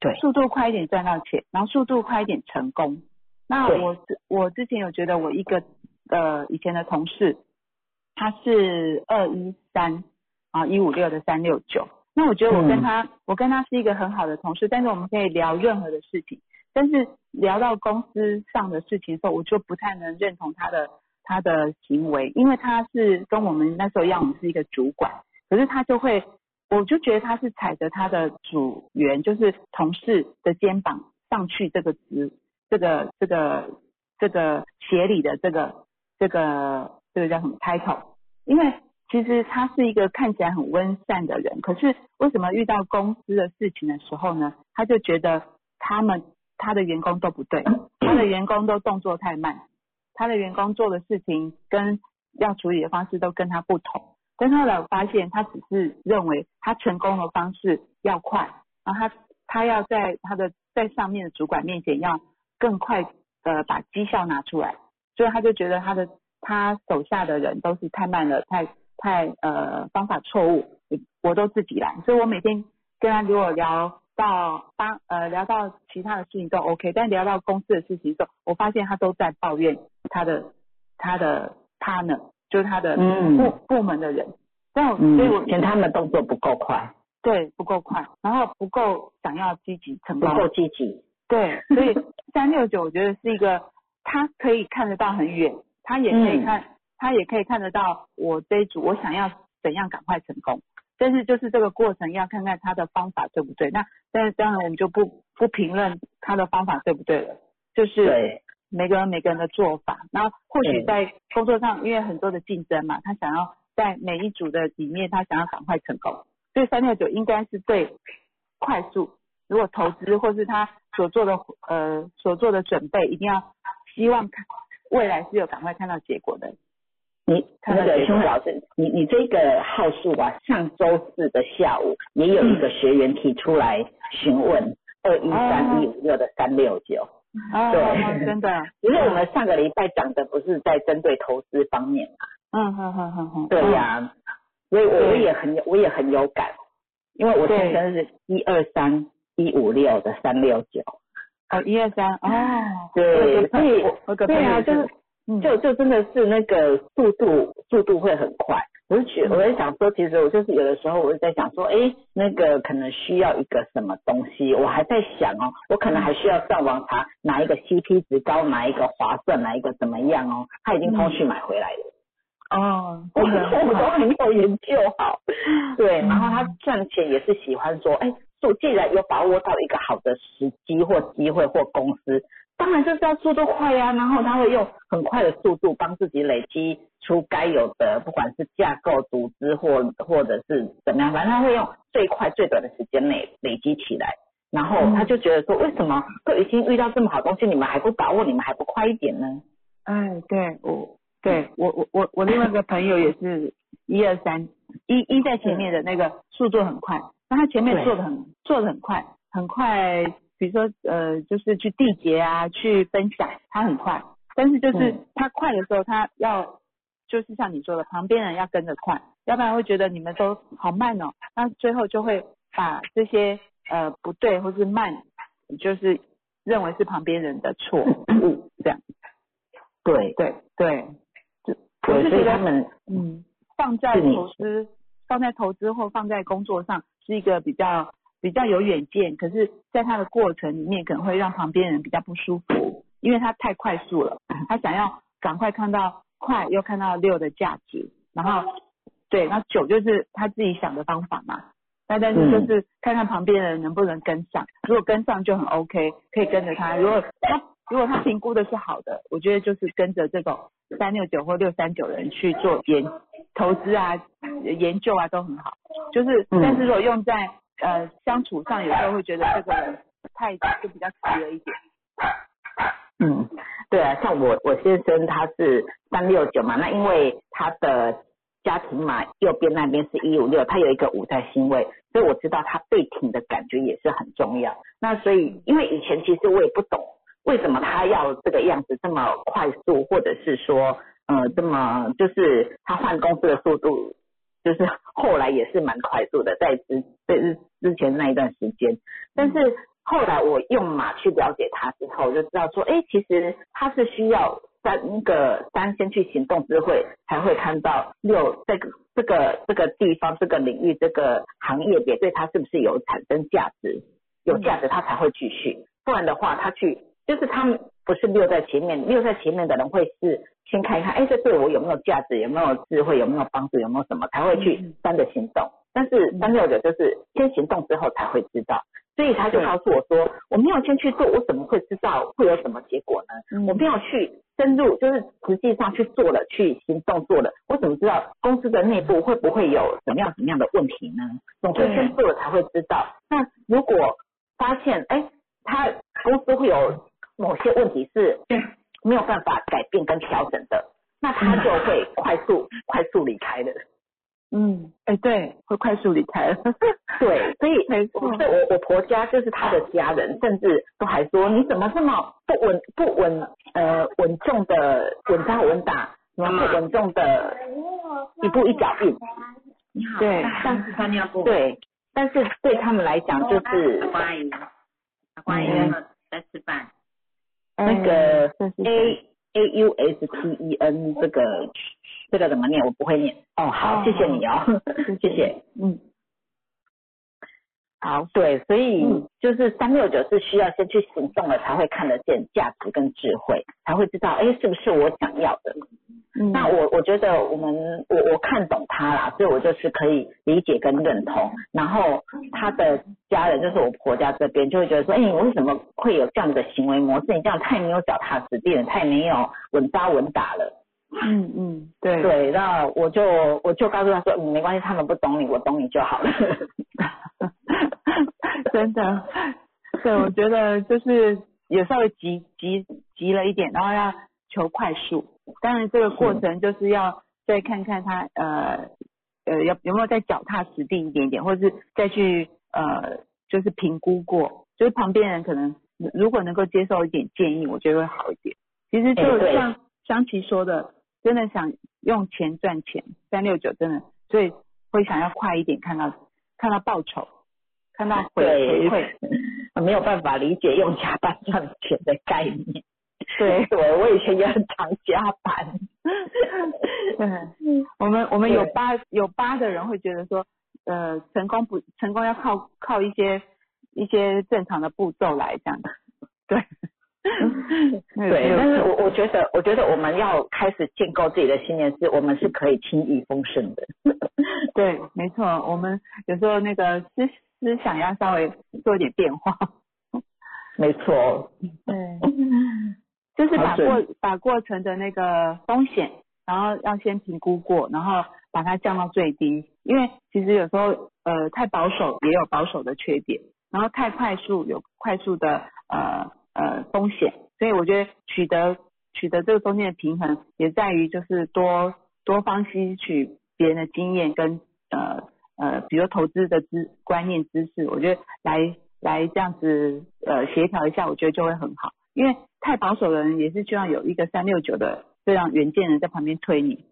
对，速度快一点赚到钱，然后速度快一点成功。那我之我之前有觉得我一个呃以前的同事，他是二一三啊一五六的三六九，那我觉得我跟他、我跟他是一个很好的同事，但是我们可以聊任何的事情，但是聊到公司上的事情的时候，我就不太能认同他的他的行为，因为他是跟我们那时候一样，我们是一个主管，可是他就会，我就觉得他是踩着他的组员，就是同事的肩膀上去这个职，这个这个这个协理的这个这个这个叫什么 title？因为其实他是一个看起来很温善的人，可是为什么遇到公司的事情的时候呢？他就觉得他们他的员工都不对，他的员工都动作太慢，他的员工做的事情跟要处理的方式都跟他不同。但后来我发现，他只是认为他成功的方式要快，然后他他要在他的在上面的主管面前要更快呃把绩效拿出来，所以他就觉得他的他手下的人都是太慢了，太太呃方法错误，我我都自己来，所以我每天跟他如果聊到八呃聊到其他的事情都 OK，但聊到公司的事情的时候，我发现他都在抱怨他的他的 partner，就是他的嗯。部部门的人，但我所以我嗯，嫌他们动作不够快，对不够快，然后不够想要积极成功，不够积极，对，所以三六九我觉得是一个，他可以看得到很远，他也可以嗯。看，他也可以看得到我这一组我想要怎样赶快成功，但是就是这个过程要看看他的方法对不对。那但是当然我们就不不评论他的方法对不对了，就是对，每个人每个人的做法，然后或许在工作上因为很多的竞争嘛，他想要在每一组的里面他想要赶快成功，所以三六九应该是最快速。如果投资或是他所做的呃所做的准备，一定要希望看未来是有赶快看到结果的。你那个看到结果兄老师，你你这个号数啊，上周四的下午也有一个学员提出来询问二一三一五六的三六九，哦，对哦真的，因为我们上个礼拜讲的不是在针对投资方面嘛，嗯哼哼哼哼，对呀、所以我我也很有我也很有感，因为我对。先生是一二三一五六的三六九，哦，一二三，哦，对所以对啊，就是嗯就就真的是那个速度速度会很快。我就觉，嗯我在想说，其实我就是有的时候，我就在想说，哎，那个可能需要一个什么东西，我还在想哦，我可能还需要上网查哪一个 CP 值高，哪一个划算，哪一个怎么样哦。他已经通讯买回来了，哦，我真的我都还没有研究好。对，嗯然后他赚钱也是喜欢说，哎，我既然有把握到一个好的时机或机会或公司，当然就是要速度快呀、然后他会用很快的速度帮自己累积出该有的，不管是架构、组织或或者是怎么样，反正他会用最快最短的时间内累积起来。然后他就觉得说，为什么都已经遇到这么好东西，你们还不把握，你们还不快一点呢？哎，对我，对我我我我另外一个朋友也是一二三，一一在前面的那个速度很快，那他前面对做的很做的很快，很快，比如说呃，就是去缔结啊，去分享，他很快，但是就是嗯。他快的时候，他要就是像你说的，旁边人要跟着快，要不然会觉得你们都好慢哦，那最后就会把这些呃不对或是慢，就是认为是旁边人的错误 这样。对对对，就我，是觉得，他们嗯，放在投资，放在投资或放在工作上是一个比较比较有远见，可是在他的过程里面可能会让旁边人比较不舒服，因为他太快速了，他想要赶快看到快又看到六的价值，然后对，那九就是他自己想的方法嘛。那但是就是看看旁边人能不能跟上，如果跟上就很 OK，可以跟着他。如果他如果他评估的是好的，我觉得就是跟着这种三六九或六三九的人去做研投资啊、研究啊都很好。就是，嗯但是如果用在呃相处上，有时候会觉得这个人太就比较急了一点。嗯，对啊，像我我先生他是三六九嘛，那因为他的家庭嘛，右边那边是一五六，他有一个五在星位，所以我知道他被挺的感觉也是很重要。那所以，因为以前其实我也不懂为什么他要这个样子这么快速，或者是说呃这么就是他换公司的速度。就是后来也是蛮快速的，在之在之之前那一段时间，但是后来我用马去了解他之后，就知道说，哎，其实他是需要三个三先去行动智慧，才会看到六这个这个这个地方这个领域这个行业也对他是不是有产生价值，有价值他才会继续，不然的话他去就是他们不是六在前面，六在前面的人会是先看一看，哎，这对我有没有价值，有没有智慧，有没有帮助，有没有什么才会去三的行动。但是三六九就是先行动之后才会知道，所以他就告诉我说，我没有先去做，我怎么会知道会有什么结果呢？我没有去深入，就是实际上去做了，去行动做了，我怎么知道公司的内部会不会有什么样什么样的问题呢？总会先做了才会知道。那如果发现，哎，他公司会有某些问题是没有办法改变跟调整的，那他就会快速快速离开的。嗯，哎，对，会快速离开。对，所以 没错，所以我我婆家就是他的家人，甚至都还说你怎么这么不稳不稳呃稳重的稳扎稳打，怎么不稳重的一步一脚印？你好，对。但是三尿布，对，但是对他们来讲就是阿阿姨，阿姨嗯。在吃饭，那个 A A U S T E N 这个这个怎么念？我不会念。哦，好，哦谢谢你哦，谢谢。嗯，好，对，所以嗯就是三六九是需要先去行动了，才会看得见价值跟智慧，才会知道，哎，是不是我想要的？嗯那我我觉得我们我我看懂他啦，所以我就是可以理解跟认同。然后他的家人，就是我婆家这边，就会觉得说，哎，你为什么会有这样的行为模式？你这样太没有脚踏实地了，太没有稳扎稳打了。嗯嗯，对对，那我就我就告诉他说，嗯，没关系，他们不懂你，我懂你就好了。真的，对，我觉得就是有稍微急急急了一点，然后要求快速。当然，这个过程就是要再看看他呃呃有有没有再脚踏实地一点点，或者是再去呃就是评估过，就是旁边人可能如果能够接受一点建议，我觉得会好一点。其实就像香琪说的，真的想用钱赚钱，三六九真的，所以会想要快一点看到看到报酬，看到回回馈。没有办法理解用加班赚钱的概念。对对，我以前也很常加班。对，我们我们有八有八的人会觉得说，呃，成功不成功要靠靠一些一些正常的步骤来这样的。对，对，但是我我觉得，我觉得我们要开始建构自己的信念，是我们是可以轻易丰盛的。对，没错，我们有时候那个思思想要稍微做一点变化。没错，对，就是把过把过程的那个风险，然后要先评估过，然后把它降到最低。因为其实有时候呃太保守也有保守的缺点，然后太快速有快速的呃呃风险，所以我觉得取得取得这个中间的平衡，也在于就是多多方吸取别人的经验跟呃呃，比如投资的知观念知识，我觉得来来这样子呃协调一下，我觉得就会很好。因为太保守的人也是需要有一个三六九的这样远见人在旁边推你，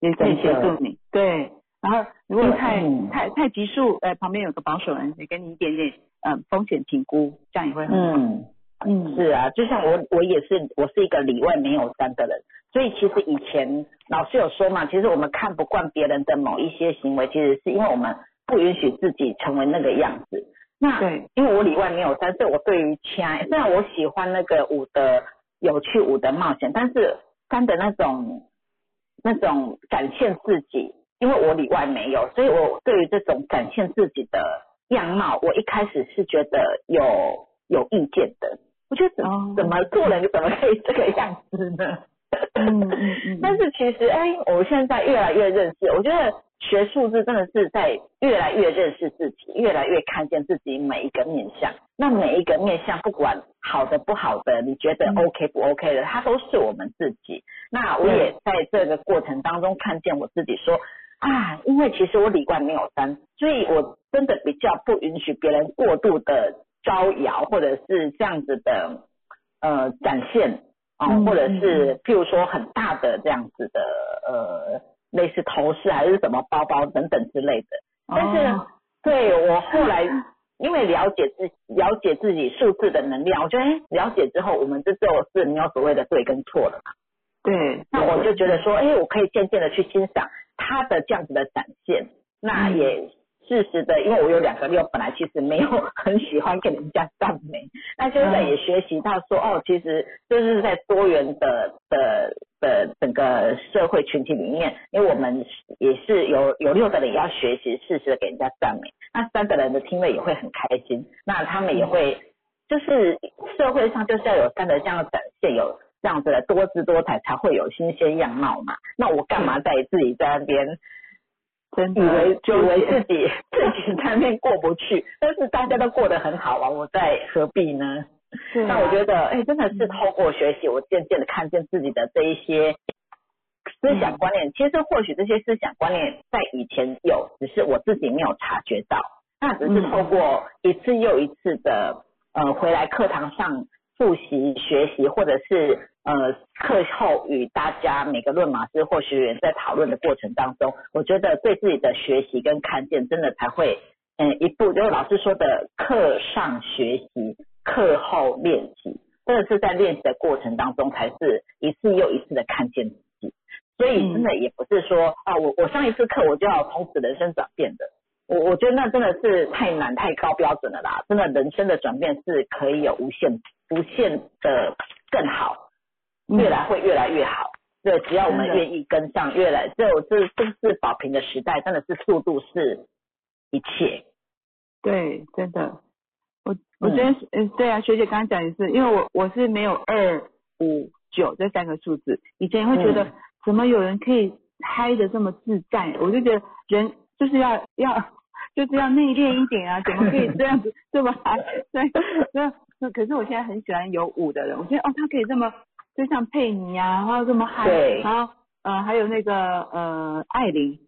也可以协助你。对，然后如果太、嗯太太急速，呃，旁边有个保守人也给你一点点呃风险评估，这样也会很好。嗯，嗯是啊，就像我我也是，我是一个里外没有三的人，所以其实以前老师有说嘛，其实我们看不惯别人的某一些行为，其实是因为我们不允许自己成为那个样子。那对，因为我里外没有三，所以我对于枪，虽然我喜欢那个舞的有趣、舞的冒险，但是三的那种那种展现自己，因为我里外没有，所以我对于这种展现自己的样貌，我一开始是觉得有有意见的。我觉得怎哦怎么做人怎么可以这个样子呢？嗯嗯嗯，但是其实，哎，我现在越来越认识，我觉得学数字真的是在越来越认识自己，越来越看见自己每一个面相。那每一个面相，不管好的不好的，你觉得嗯 OK 不 OK 的，它都是我们自己。那我也在这个过程当中看见我自己说，啊，因为其实我理观没有三，所以我真的比较不允许别人过度的招摇，或者是这样子的呃展现。哦，嗯或者是譬如说很大的这样子的呃类似头饰还是什么包包等等之类的。但是哦对我后来 因为了解自了解自己数字的能量，我觉得哎了解之后，我们这就是没有所谓的对跟错了嘛。对，那我就觉得说，哎，我可以渐渐的去欣赏他的这样子的展现，那嗯也适时的，因为我有两个六，本来其实没有很喜欢给人家赞美，那现在也学习到说，哦，其实就是在多元的的的整个社会群体里面，因为我们也是有有六的人也要学习适时的给人家赞美，那三个人的听了也会很开心，那他们也会。就是社会上就是要有三的这样的展现，有这样子的多姿多彩，才会有新鲜样貌嘛。那我干嘛在自己在那边真的以为以为自己 自己在那边过不去，但是大家都过得很好啊，我在何必呢？是啊那我觉得，哎、真的是透过学习，我渐渐的看见自己的这一些思想观念。其实或许这些思想观念在以前有，只是我自己没有察觉到。那只是透过一次又一次的呃回来课堂上复习学习，或者是呃课后与大家每个论马师或学员在讨论的过程当中，我觉得对自己的学习跟看见，真的才会嗯、呃一步就是老师说的课上学习，课后练习，真的是在练习的过程当中，才是一次又一次的看见自己。所以真的也不是说啊，我我上一次课我就要从此人生转变的。我我觉得那真的是太难太高标准了啦，真的人生的转变是可以有无限无限的更好，越来会越来越好。对，只要我们愿意跟上，越来这这这是保平的时代，真的是速度是一切。对，真的，我我嗯觉得，嗯，对啊，学姐刚刚讲也是，因为我我是没有二五九这三个数字，以前会觉得、嗯怎么有人可以嗨的这么自在，我就觉得人就是要要 就是要内敛一点啊，怎么可以这样子这么嗨？对，那那可是我现在很喜欢有舞的人，我觉得哦，他可以这么就像佩妮啊，然后这么嗨，然后呃还有那个呃艾琳，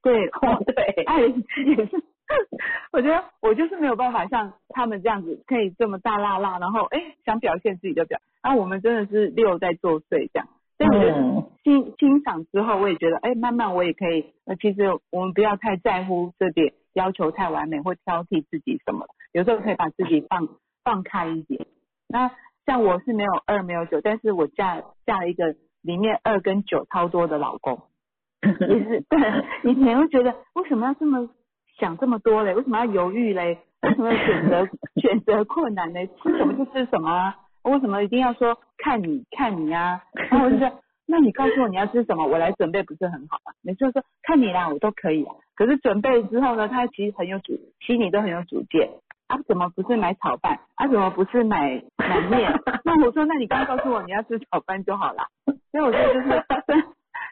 对，哦，对，艾琳也是，我觉得我就是没有办法像他们这样子，可以这么大辣辣，然后哎想表现自己就表，然后我们真的是六在作祟这样。但我觉得嗯。欣欣赏之后，我也觉得哎，慢慢我也可以，呃，其实我们不要太在乎这点，要求太完美或挑剔自己什么，有时候可以把自己放放开一点。那像我是没有二没有九，但是我嫁嫁了一个里面二跟九超多的老公。也是对，以前会觉得为什么要这么想这么多嘞？为什么要犹豫嘞？为什么要选择 选择困难嘞？吃什么就吃什么啊？为什么一定要说看你看你啊？然后我就说，那你告诉我你要吃什么，我来准备不是很好吗？你就说看你啦，我都可以啊。可是准备之后呢，他其实很有主，心里都很有主见。啊，怎么不是买炒饭？啊，怎么不是买 买面？那我说，那你刚刚告诉我你要吃炒饭就好了。所以我觉得就是真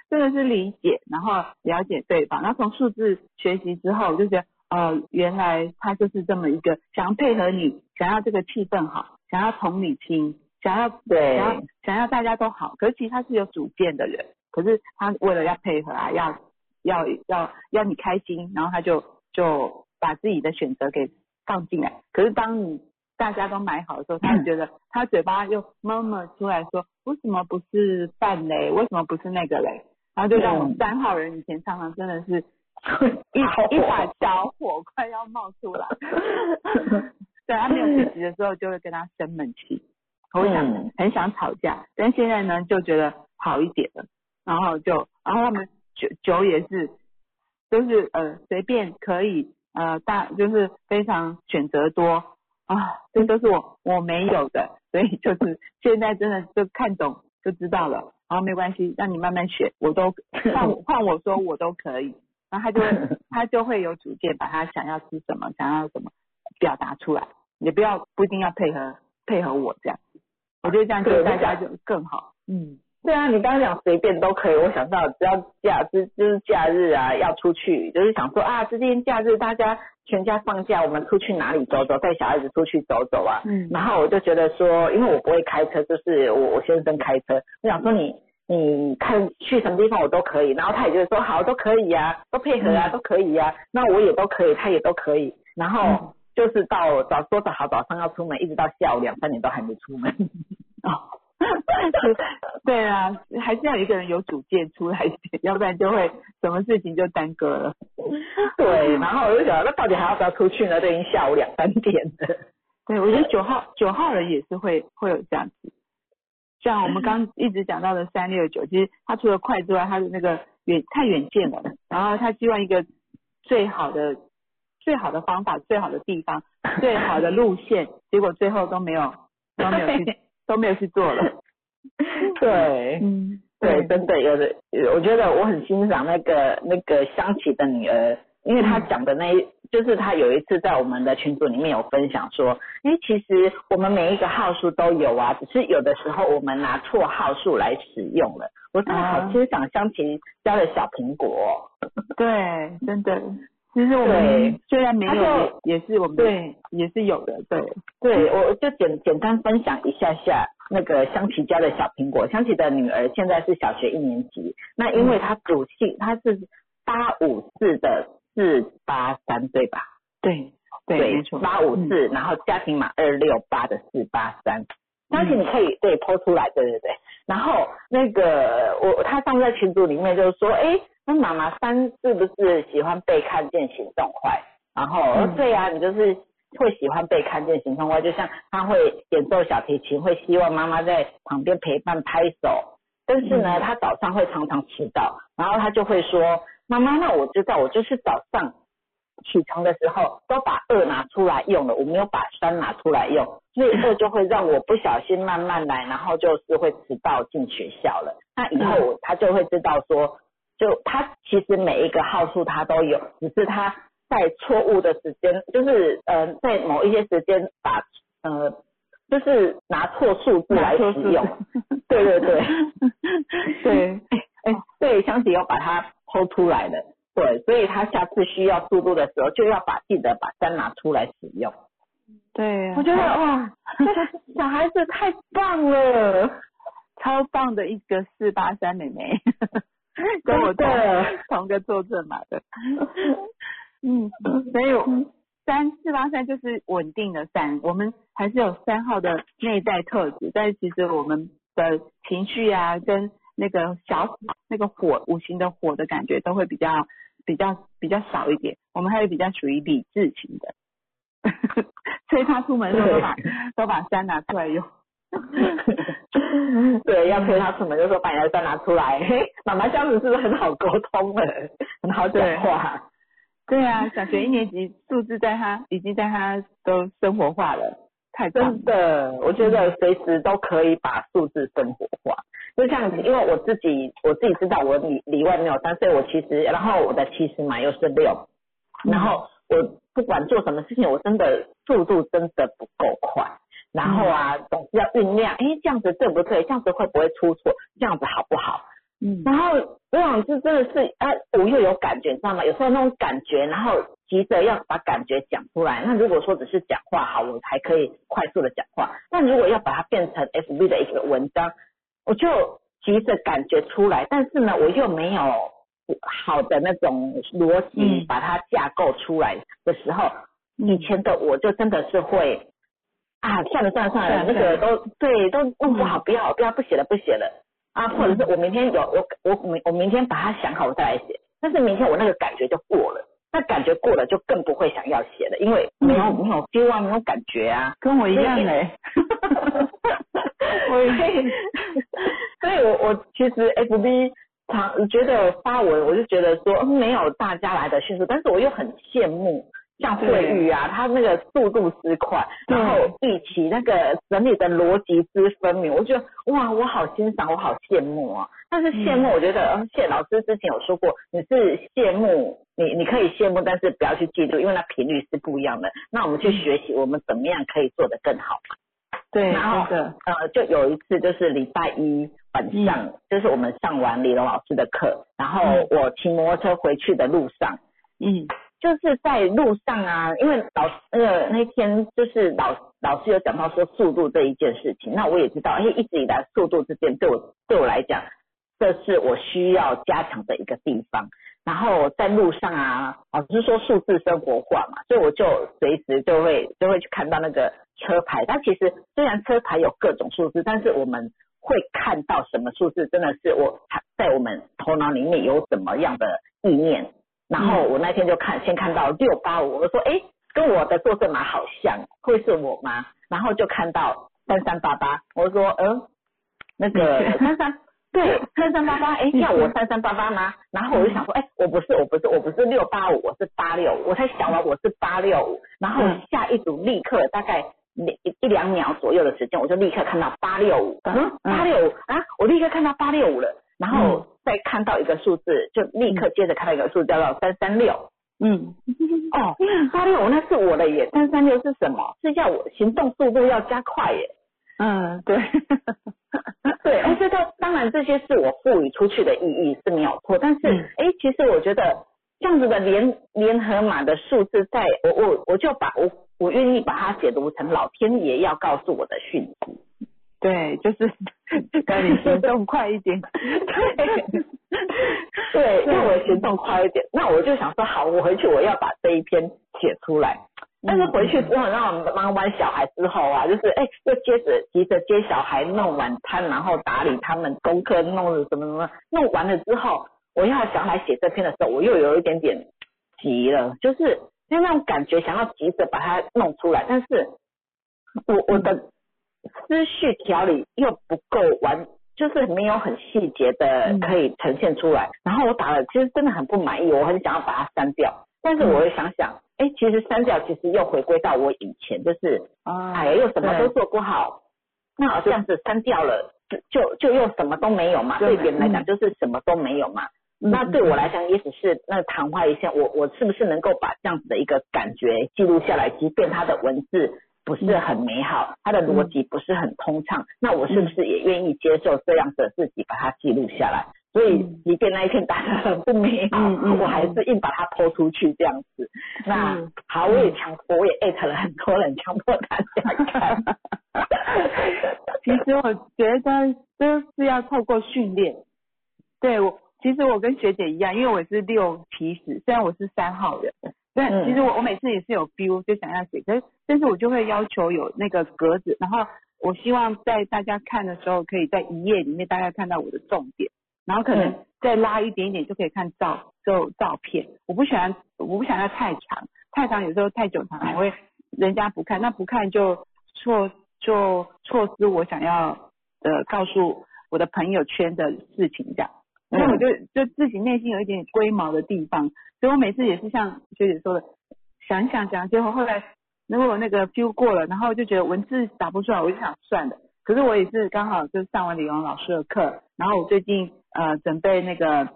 真的是理解，然后了解对方，然后从数字学习之后，我就觉得呃，原来他就是这么一个想要配合你，想要这个气氛好，想要同理心，想要对想要想要大家都好，可是其实他是有主见的人，可是他为了要配合啊，要要要要你开心，然后他就就把自己的选择给放进来。可是当你大家都买好的时候，他就觉得 他嘴巴又闷闷出来说，为什么不是饭嘞？为什么不是那个嘞？然后就让我们三号人以前常常真的是 一好一把小火快要冒出来。对他没有自己的时候，就会跟他生闷气，我想、嗯很想吵架，但现在呢就觉得好一点了，然后就然后他们酒酒也是，都是呃随便可以呃大就是非常选择多啊，这都是我我没有的，所以就是现在真的就看懂就知道了，然后没关系，让你慢慢选，我都 换换我说我都可以，然后他就会 他就会有主见，把他想要吃什么，想要什么表达出来，也不要不一定要配合配合我这样，我觉得这样就对大家就更好，嗯。对啊，你刚刚讲随便都可以，我想到只要假日就是假日啊，要出去，就是想说啊，这天假日大家全家放假，我们出去哪里走走，带小孩子出去走走啊。嗯。然后我就觉得说，因为我不会开车，就是我我先生开车，我想说你你看去什么地方我都可以，然后他也就是说好都可以呀、都配合啊，嗯。都可以呀、那我也都可以，他也都可以，然后嗯。就是到早说早好早上要出门，一直到下午两三点都还没出门。哦，对啊，还是要一个人有主见出来一点，要不然就会什么事情就耽搁了。对，然后我就想，那到底还要不要出去呢？都已经下午两三点了。对，我觉得九号九号人也是会会有这样子，像我们刚一直讲到的三六九，其实他除了快之外，他的那个远太远见了，然后他希望一个最好的最好的方法、最好的地方、最好的路线，结果最后都没有都没有去都没有去做了。对，嗯，对，真的有的，我觉得我很欣赏那个那个香琪的女儿，因为她讲的那一，就是她有一次在我们的群组里面有分享说，哎，其实我们每一个号数都有啊，只是有的时候我们拿错号数来使用了。我真的好欣赏香琪家的小苹果哦，对，真的。其实我们虽然没有，也也是我们对也是有的，对，对，我就简简单分享一下下那个香琪家的小苹果。香琪的女儿现在是小学一年级，那因为她主姓她是八五四的四八三对吧？对对，没错，八五四，然后家庭码二六八的四八三。相信你可以对剖出来，对对对。然后那个我他上次在群组里面就是说，哎，那妈妈三是不是喜欢被看见行动快？然后、嗯对啊，你就是会喜欢被看见行动快，就像他会演奏小提琴，会希望妈妈在旁边陪伴拍手。但是呢，嗯他早上会常常迟到，然后他就会说，妈妈，那我知道，我就是早上起床的时候都把二拿出来用了，我没有把三拿出来用，所以二就会让我不小心慢慢来，然后就是会迟到进学校了。那以后我他就会知道说，就他其实每一个号数他都有，只是他在错误的时间，就是呃在某一些时间把呃就是拿错数字来使用。对对对。对，哎，对，香姐要把它剖出来的，对，所以他下次需要速度的时候，就要把记得把三拿出来使用。对啊，我觉得哇，这个小孩子太棒了，超棒的一个四八三妹妹，跟我同真的。同个作证嘛的，嗯，所以三四八三就是稳定的三，我们还是有三号的内在特质，但是其实我们的情绪啊，跟那个小那个火五行的火的感觉都会比较比较比较少一点，我们还是比较属于理智型的，所以他出门的时候都把都把三拿出来用。对，要推他出门就说把你的三拿出来，嘿，妈妈这样子是不是很好沟通了，很好讲话？对啊，小学一年级数字在他已经在他都生活化了，太真。的，我觉得随时都可以把数字生活化。就像因为我自己，我自己知道我里里外没有三，所以我其实，然后我的七十嘛又是六，然后我不管做什么事情，我真的速度真的不够快。然后啊，总是要酝酿，哎，这样子对不对？这样子会不会出错？这样子好不好？嗯然后我想这真的是啊，我又有感觉，你知道吗？有时候那种感觉，然后急着要把感觉讲出来。那如果说只是讲话好，我还可以快速的讲话。但如果要把它变成 FB 的一个文章，我就急着感觉出来，但是呢，我又没有好的那种逻辑嗯把它架构出来的时候，以前的我就真的是会啊，算了算了算了，那个都对都弄不好，不要不要不写了不写了。啊，或者是我明天有我我我明我明天把它想好我再来写，但是明天我那个感觉就过了，那感觉过了就更不会想要写了，因为没有没有 feel 啊，没有感觉啊。跟我一样所以嘞。我也，所以我我其实 FB 常觉得发文，我就觉得说嗯没有大家来的迅速，但是我又很羡慕像慧玉啊，他那个速度之快，然后一起那个整理的逻辑之分明，我觉得哇，我好欣赏，我好羡慕啊。但是羡慕，我觉得，嗯，谢老师之前有说过，你是羡慕，你你可以羡慕，但是不要去嫉妒，因为那频率是不一样的。那我们去学习，我们怎么样可以做得更好？对，然后呃，就有一次就是礼拜一晚上，就是我们上完李龙老师的课，然后嗯。我骑摩托车回去的路上，嗯就是在路上啊，因为老那个那天就是老老师有讲到说速度这一件事情，那我也知道，因为，一直以来速度这件对我对我来讲，这是我需要加强的一个地方。然后在路上啊，老师说数字生活化嘛，所以我就随时就会就会去看到那个车牌。但其实虽然车牌有各种数字，但是我们会看到什么数字，真的是我在我们头脑里面有什么样的意念。然后我那天就看，先看到六八五，我说哎，跟我的坐证码好像，会是我吗？然后就看到三三八八，我说嗯，那个三三。对，三三八八，哎，要我三三八八吗？然后我就想说，哎，我不是，我不是，我不是六八五，我是八六，我才想完我是八六五，然后下一组立刻大概一一两秒左右的时间，我就立刻看到八六五，嗯，八六五啊，我立刻看到八六五了，然后再看到一个数字，就立刻接着看到一个数字叫做三三六，嗯，哦，八六五那是我的耶，三三六是什么？是要我行动速度要加快耶。嗯，对，对，而且它当然这些是我赋予出去的意义是没有错，但是哎，其实我觉得这样子的联联合码的数字，在我我我就把我我愿意把它解读成老天爷要告诉我的讯息，对，就是 让你行动快一点，对，对，让我行动快一点，那我就想说，好，我回去我要把这一篇写出来。但是回去之后，让我们忙完小孩之后啊，就是哎，又接着急着接小孩弄晚餐，然后打理他们功课，弄什么什么，弄完了之后，我要想来写这篇的时候，我又有一点点急了，就是就那种感觉，想要急着把它弄出来，但是我我的思绪条理又不够完，就是没有很细节的可以呈现出来。然后我打了，其实真的很不满意，我很想要把它删掉，但是我又想想。哎，其实删掉，其实又回归到我以前，就是哎，又什么都做不好，那好像是删掉了，就就就又什么都没有嘛。对别人来讲，就是什么都没有嘛。那对我来讲，也只是那昙花一现。我我是不是能够把这样子的一个感觉记录下来？即便它的文字不是很美好，他的逻辑不是很通畅，那我是不是也愿意接受这样的自己把它记录下来？所以，即便那一天打得很不美好，我还是硬把它抛出去这样子。那好，我也强，我也艾特了很多人，强迫大家看。其实我觉得都是要透过训练。对我，其实我跟学姐一样，因为我是六起始，虽然我是三号人，但其实我我每次也是有 feel 就想要写，可是但是我就会要求有那个格子，然后我希望在大家看的时候，可以在一页里面大概看到我的重点。然后可能再拉一点点就可以看照就照片，我不喜欢我不想要太长，太长有时候太久长还会人家不看，那不看就错就错失我想要呃告诉我的朋友圈的事情这样，所以我就就自己内心有一点龟毛的地方，所以我每次也是像学姐说的，想想想，结果后来如果那个 feel 过了，然后就觉得文字打不出来，我就想算了。可是我也是刚好就上完李荣老师的课，然后我最近。呃，准备那个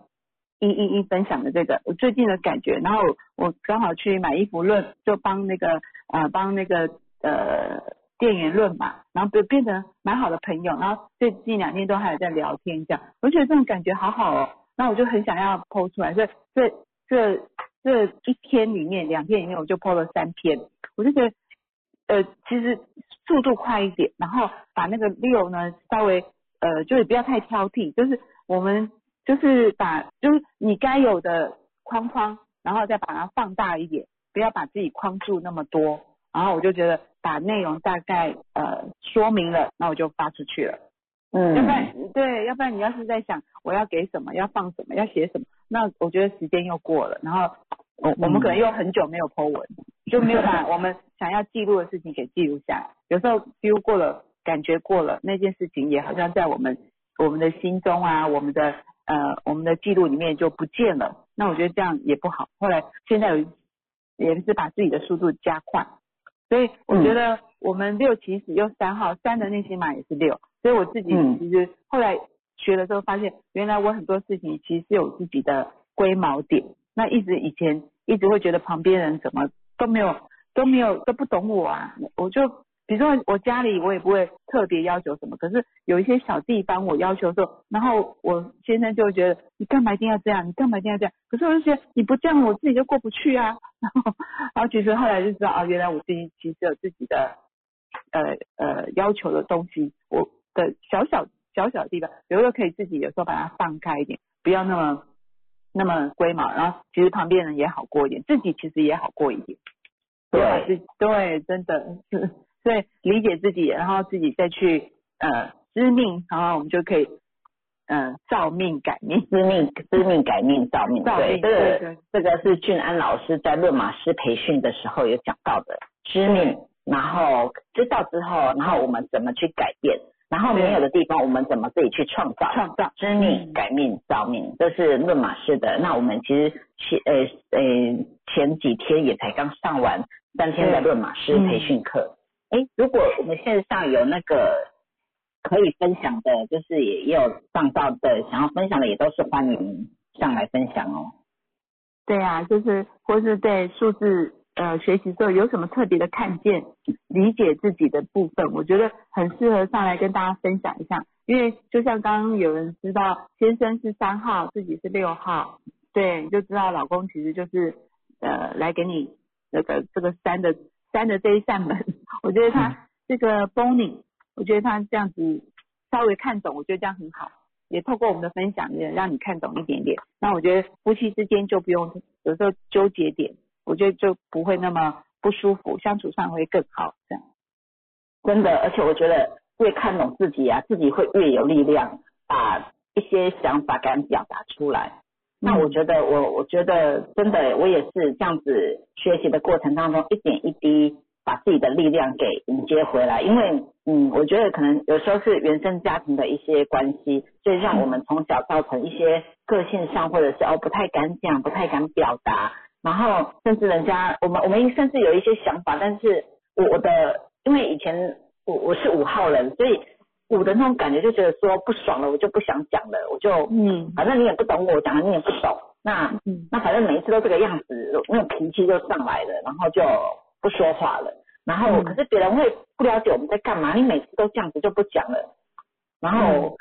一一一分享的这个我最近的感觉，然后我刚好去买衣服论，就帮那个呃帮那个呃店员论嘛，然后就变成蛮好的朋友，然后最近两天都还有在聊天这样，我觉得这种感觉好好哦，那我就很想要剖出来，所以这这这一天里面两天里面我就剖了三篇，我就觉得呃其实速度快一点，然后把那个六呢稍微呃就是不要太挑剔，就是。我们就是把就是你该有的框框，然后再把它放大一点，不要把自己框住那么多。然后我就觉得把内容大概呃说明了，那我就发出去了。嗯，要不然对，要不然你要是在想我要给什么，要放什么，要写什么，那我觉得时间又过了，然后我我们可能又很久没有 po 文，就没有把我们想要记录的事情给记录下来。有时候 feel 过了，感觉过了，那件事情也好像在我们。我们的心中啊，我们的呃，我们的记录里面就不见了。那我觉得这样也不好。后来现在有也是把自己的速度加快，所以我觉得我们六其实用三号三的内心码也是六，所以我自己其实后来学的时候发现，原来我很多事情其实是有自己的龟毛点。那一直以前一直会觉得旁边人怎么都没有都没有都不懂我啊，我就。比如说我家里我也不会特别要求什么，可是有一些小地方我要求说，然后我先生就会觉得你干嘛一定要这样，你干嘛一定要这样？可是我就觉得你不这样我自己就过不去啊。然后，然后其实后来就知道啊，原来我自己其实有自己的呃呃要求的东西，我的小小小小的地方，有时候可以自己有时候把它放开一点，不要那么那么龟毛，然后其实旁边人也好过一点，自己其实也好过一点。对，对，真的是。对，理解自己，然后自己再去呃知命，然后我们就可以呃造命改命。知命知命改命造命，对，造命这个这个是俊安老师在论马师培训的时候有讲到的知命，然后知道之后，然后我们怎么去改变，然后没有的地方我们怎么自己去创造，创造知命嗯改命造命，这是论马师的。那我们其实前呃呃前几天也才刚上完三天的论马师培训课。哎、如果我们线上有那个可以分享的，就是也也有上到的，想要分享的也都是欢迎上来分享哦。对啊，就是或是对数字呃学习之后有什么特别的看见、理解自己的部分，我觉得很适合上来跟大家分享一下。因为就像刚刚有人知道先生是三号，自己是六号，对，你就知道老公其实就是呃来给你那个这个三的三的这一扇门。我觉得他这个 Bonnie，我觉得他这样子稍微看懂，我觉得这样很好。也透过我们的分享，也让你看懂一点点。那我觉得夫妻之间就不用有时候纠结点，我觉得就不会那么不舒服，相处上会更好。这样，真的，而且我觉得越看懂自己啊，自己会越有力量，把一些想法敢表达出来。那我觉得我，我觉得真的，我也是这样子学习的过程当中，一点一滴把自己的力量给迎接回来。因为，嗯，我觉得可能有时候是原生家庭的一些关系，所以让我们从小造成一些个性上，或者是哦不太敢讲、不太敢表达，然后甚至人家我们我们甚至有一些想法，但是我我的因为以前我我是五号人，所以五的那种感觉就觉得说不爽了，我就不想讲了，我就嗯反正你也不懂我讲的，你也不懂，那嗯那反正每一次都这个样子，那种脾气就上来了，然后就不说话了。然后嗯可是别人会不了解我们在干嘛，你每次都这样子就不讲了。然后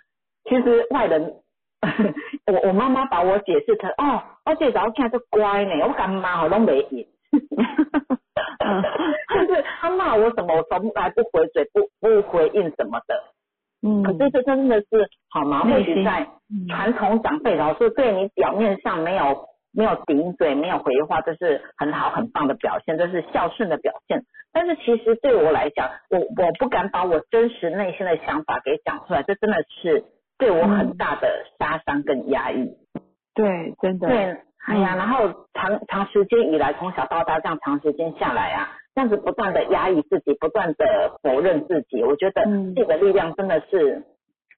其实外人，我我妈妈把我解释成哦，我这早看就乖呢，我干妈我都没赢。嗯就是他骂我什么，我从来不回嘴，不不回应什么的。嗯，可是这真的是好吗？或许在嗯传统长辈老师对你表面上没有没有顶嘴，没有回话，这是很好很棒的表现，这是孝顺的表现。但是其实对我来讲，我我不敢把我真实内心的想法给讲出来，这真的是对我很大的杀伤跟压抑。对，真的，对，哎呀，嗯然后长长时间以来，从小到大这样长时间下来啊，这样子不断的压抑自己，不断的否认自己，我觉得嗯自己的力量真的是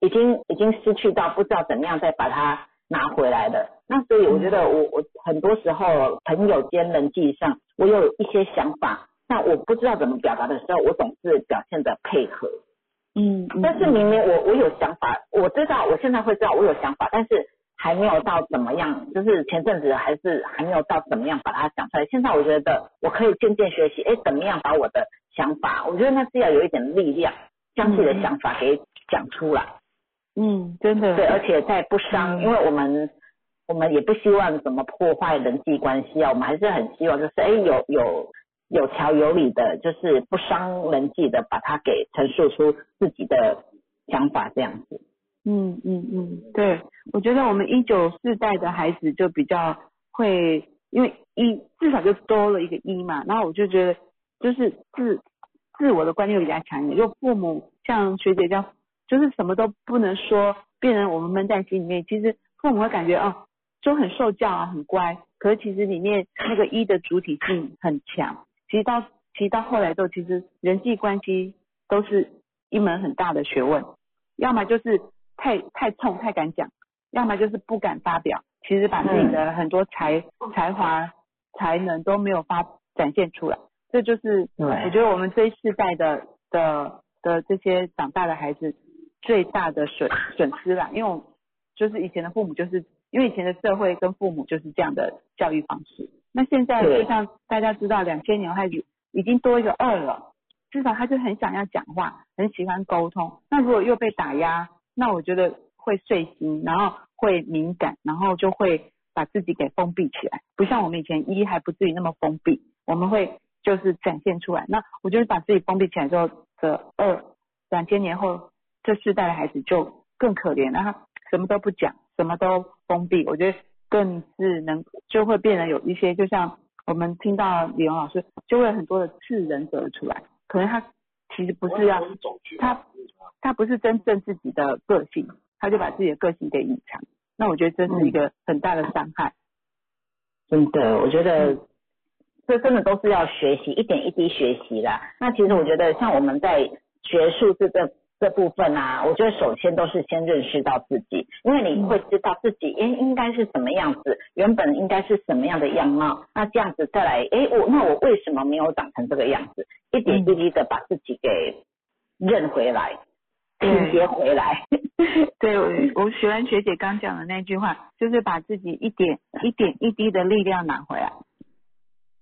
已经已经失去到不知道怎么样再把它拿回来了。那所以我觉得我我很多时候朋友间人际上，我有一些想法，但我不知道怎么表达的时候，我总是表现的配合。嗯，嗯但是明明我我有想法，我知道我现在会知道我有想法，但是还没有到怎么样，就是前阵子还是还没有到怎么样把它讲出来。现在我觉得我可以渐渐学习，哎，怎么样把我的想法，我觉得那是要有一点力量，将自己的想法给讲出来。嗯，真的，对，而且在不伤，嗯因为我们我们也不希望怎么破坏人际关系啊，我们还是很希望就是哎有有有条有理的，就是不伤人际的，把它给陈述出自己的想法这样子。嗯嗯嗯，对，我觉得我们一九四代的孩子就比较会，因为一至少就多了一个一嘛，然后我就觉得就是自自我的观念比较强一点，就父母像学姐这样，就是什么都不能说，变成我们闷在心里面，其实父母会感觉哦，就很受教啊，很乖，可是其实里面那个一的主体性很强，其实到其实到后来都其实人际关系都是一门很大的学问，要么就是太太冲太敢讲，要么就是不敢发表，其实把自己的很多才、才华才能都没有发展现出来，这就是我觉得我们这一世代的的的这些长大的孩子最大的损损失啦，因为我就是以前的父母就是因为以前的社会跟父母就是这样的教育方式，那现在就像大家知道两千年开始已经多一个二了。至少他就很想要讲话，很喜欢沟通。那如果又被打压，那我觉得会碎心，然后会敏感，然后就会把自己给封闭起来。不像我们以前一还不至于那么封闭，我们会就是展现出来。那我觉得把自己封闭起来之后的二，两千年后这世代的孩子就更可怜了，他什么都不讲，什么都封闭。我觉得更是能就会变得有一些，就像我们听到李荣老师，就会有很多的智人格出来。可能他其实不是要他他不是真正自己的个性，他就把自己的个性给隐藏。那我觉得这是一个很大的伤害。真的，我觉得这真的都是要学习，一点一滴学习啦。那其实我觉得像我们在学术这个这部分啊，我觉得首先都是先认识到自己，因为你会知道自己应应该是什么样子，原本应该是什么样的样貌，那这样子再来，哎，我那我为什么没有长成这个样子？一点一滴的把自己给认回来，拼接回来。对，我我学完学姐刚讲的那句话，就是把自己一点一点一滴的力量拿回来。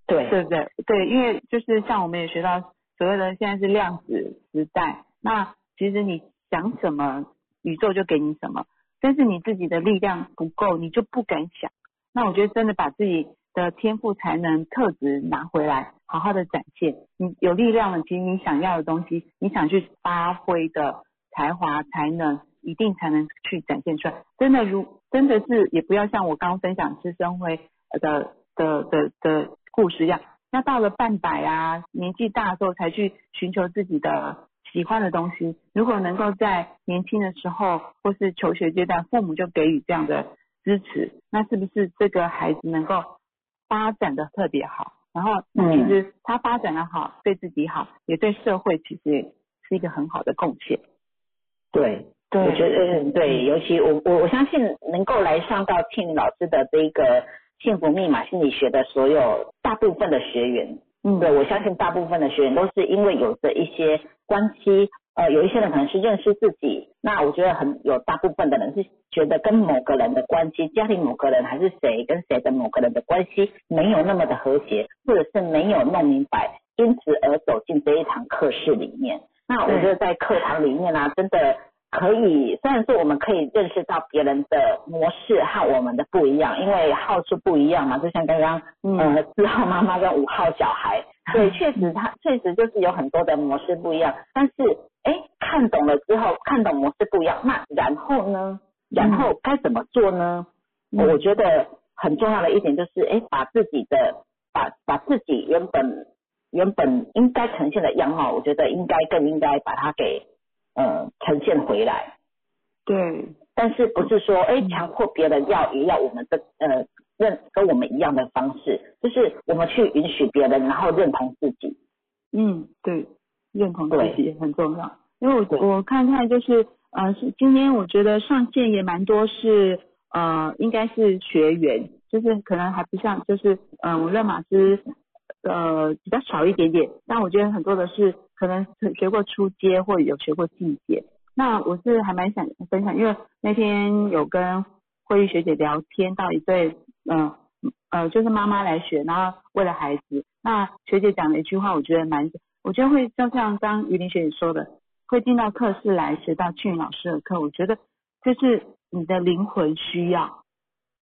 对，对不对？对，因为就是像我们也学到所谓的现在是量子时代，那其实你想什么，宇宙就给你什么，但是你自己的力量不够，你就不敢想。那我觉得真的把自己的天赋、才能、特质拿回来，好好的展现。你有力量了，其实你想要的东西，你想去发挥的才华、才能。一定才能去展现出来。真的如真的是，也不要像我刚分享师生会的的的的故事一样。那到了半百啊，年纪大之后才去寻求自己的喜欢的东西。如果能够在年轻的时候或是求学阶段，父母就给予这样的支持，那是不是这个孩子能够发展的特别好？然后其实他发展的好，对自己好，也对社会其实是一个很好的贡献。对。对我觉得对，尤其我我我相信能够来上到庆老师的这个幸福密码心理学的所有大部分的学员，嗯，对我相信大部分的学员都是因为有着一些关系，呃，有一些人可能是认识自己，那我觉得很有大部分的人是觉得跟某个人的关系，家庭某个人还是谁跟谁的某个人的关系没有那么的和谐，或者是没有弄明白，因此而走进这一堂课室里面。那我觉得在课堂里面呢，真的。可以，虽然说我们可以认识到别人的模式和我们的不一样，因为号数不一样嘛，就像刚刚呃四号妈妈跟五号小孩，对，确实他确实就是有很多的模式不一样，但是哎看懂了之后，看懂模式不一样，那然后呢，然后该怎么做呢？我觉得很重要的一点就是哎把自己的把把自己原本原本应该呈现的样貌，我觉得应该更应该把它给。呃，呈现回来，对，但是不是说，哎，强迫别人要也要我们的呃认跟我们一样的方式，就是我们去允许别人，然后认同自己。嗯，对，认同自己也很重要。因为我我看看就是呃，今天我觉得上线也蛮多是呃，应该是学员，就是可能还不像就是嗯，我认马师呃比较少一点点，但我觉得很多的是。可能学过初阶或有学过进阶，那我是还蛮想分享，因为那天有跟慧玉学姐聊天到一对，嗯呃就是妈妈来学，然后为了孩子，那学姐讲了一句话，我觉得蛮，我觉得会就像刚于林学姐说的，会进到课室来学到俊老师的课，我觉得就是你的灵魂需要，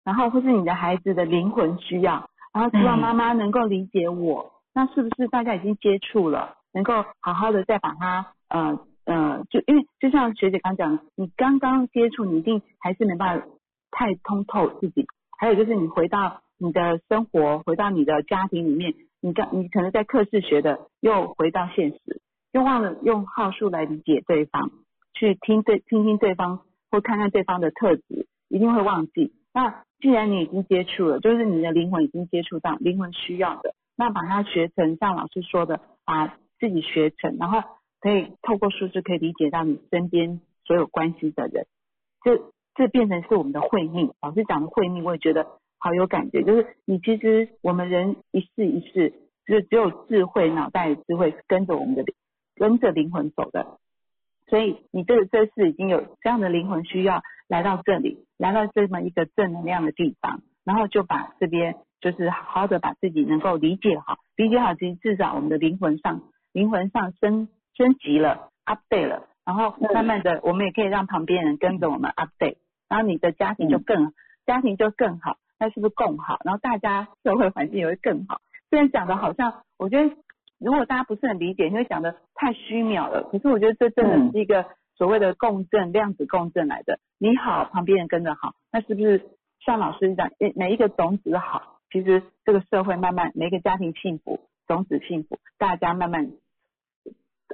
然后或是你的孩子的灵魂需要，然后希望妈妈能够理解我，那是不是大家已经接触了？能够好好的再把它，呃呃，就因为就像学姐刚讲，你刚刚接触，你一定还是没办法太通透自己。还有就是你回到你的生活，回到你的家庭里面，你刚你可能在课室学的，又回到现实，又忘了用号数来理解对方，去听对听听对方或看看对方的特质，一定会忘记。那既然你已经接触了，就是你的灵魂已经接触到灵魂需要的，那把它学成像老师说的，把。自己学成，然后可以透过数字可以理解到你身边所有关系的人，这这变成是我们的慧命。老师讲的慧命，我也觉得好有感觉。就是你其实我们人一世一世，就只有智慧脑袋的智慧是跟着我们的跟着灵魂走的。所以你这这次已经有这样的灵魂需要来到这里，来到这么一个正能量的地方，然后就把这边就是好好的把自己能够理解好，理解好其实至少我们的灵魂上。灵魂上升升级了，update 了，然后慢慢的，我们也可以让旁边人跟着我们 update，然后你的家庭就更家庭就更好，那是不是更好？然后大家社会环境也会更好。虽然讲的好像，我觉得如果大家不是很理解，因为讲的太虚渺了。可是我觉得这真的是一个所谓的共振，量子共振来的。你好，旁边人跟着好，那是不是像老师讲，每一个种子好，其实这个社会慢慢每一个家庭幸福，种子幸福，大家慢慢。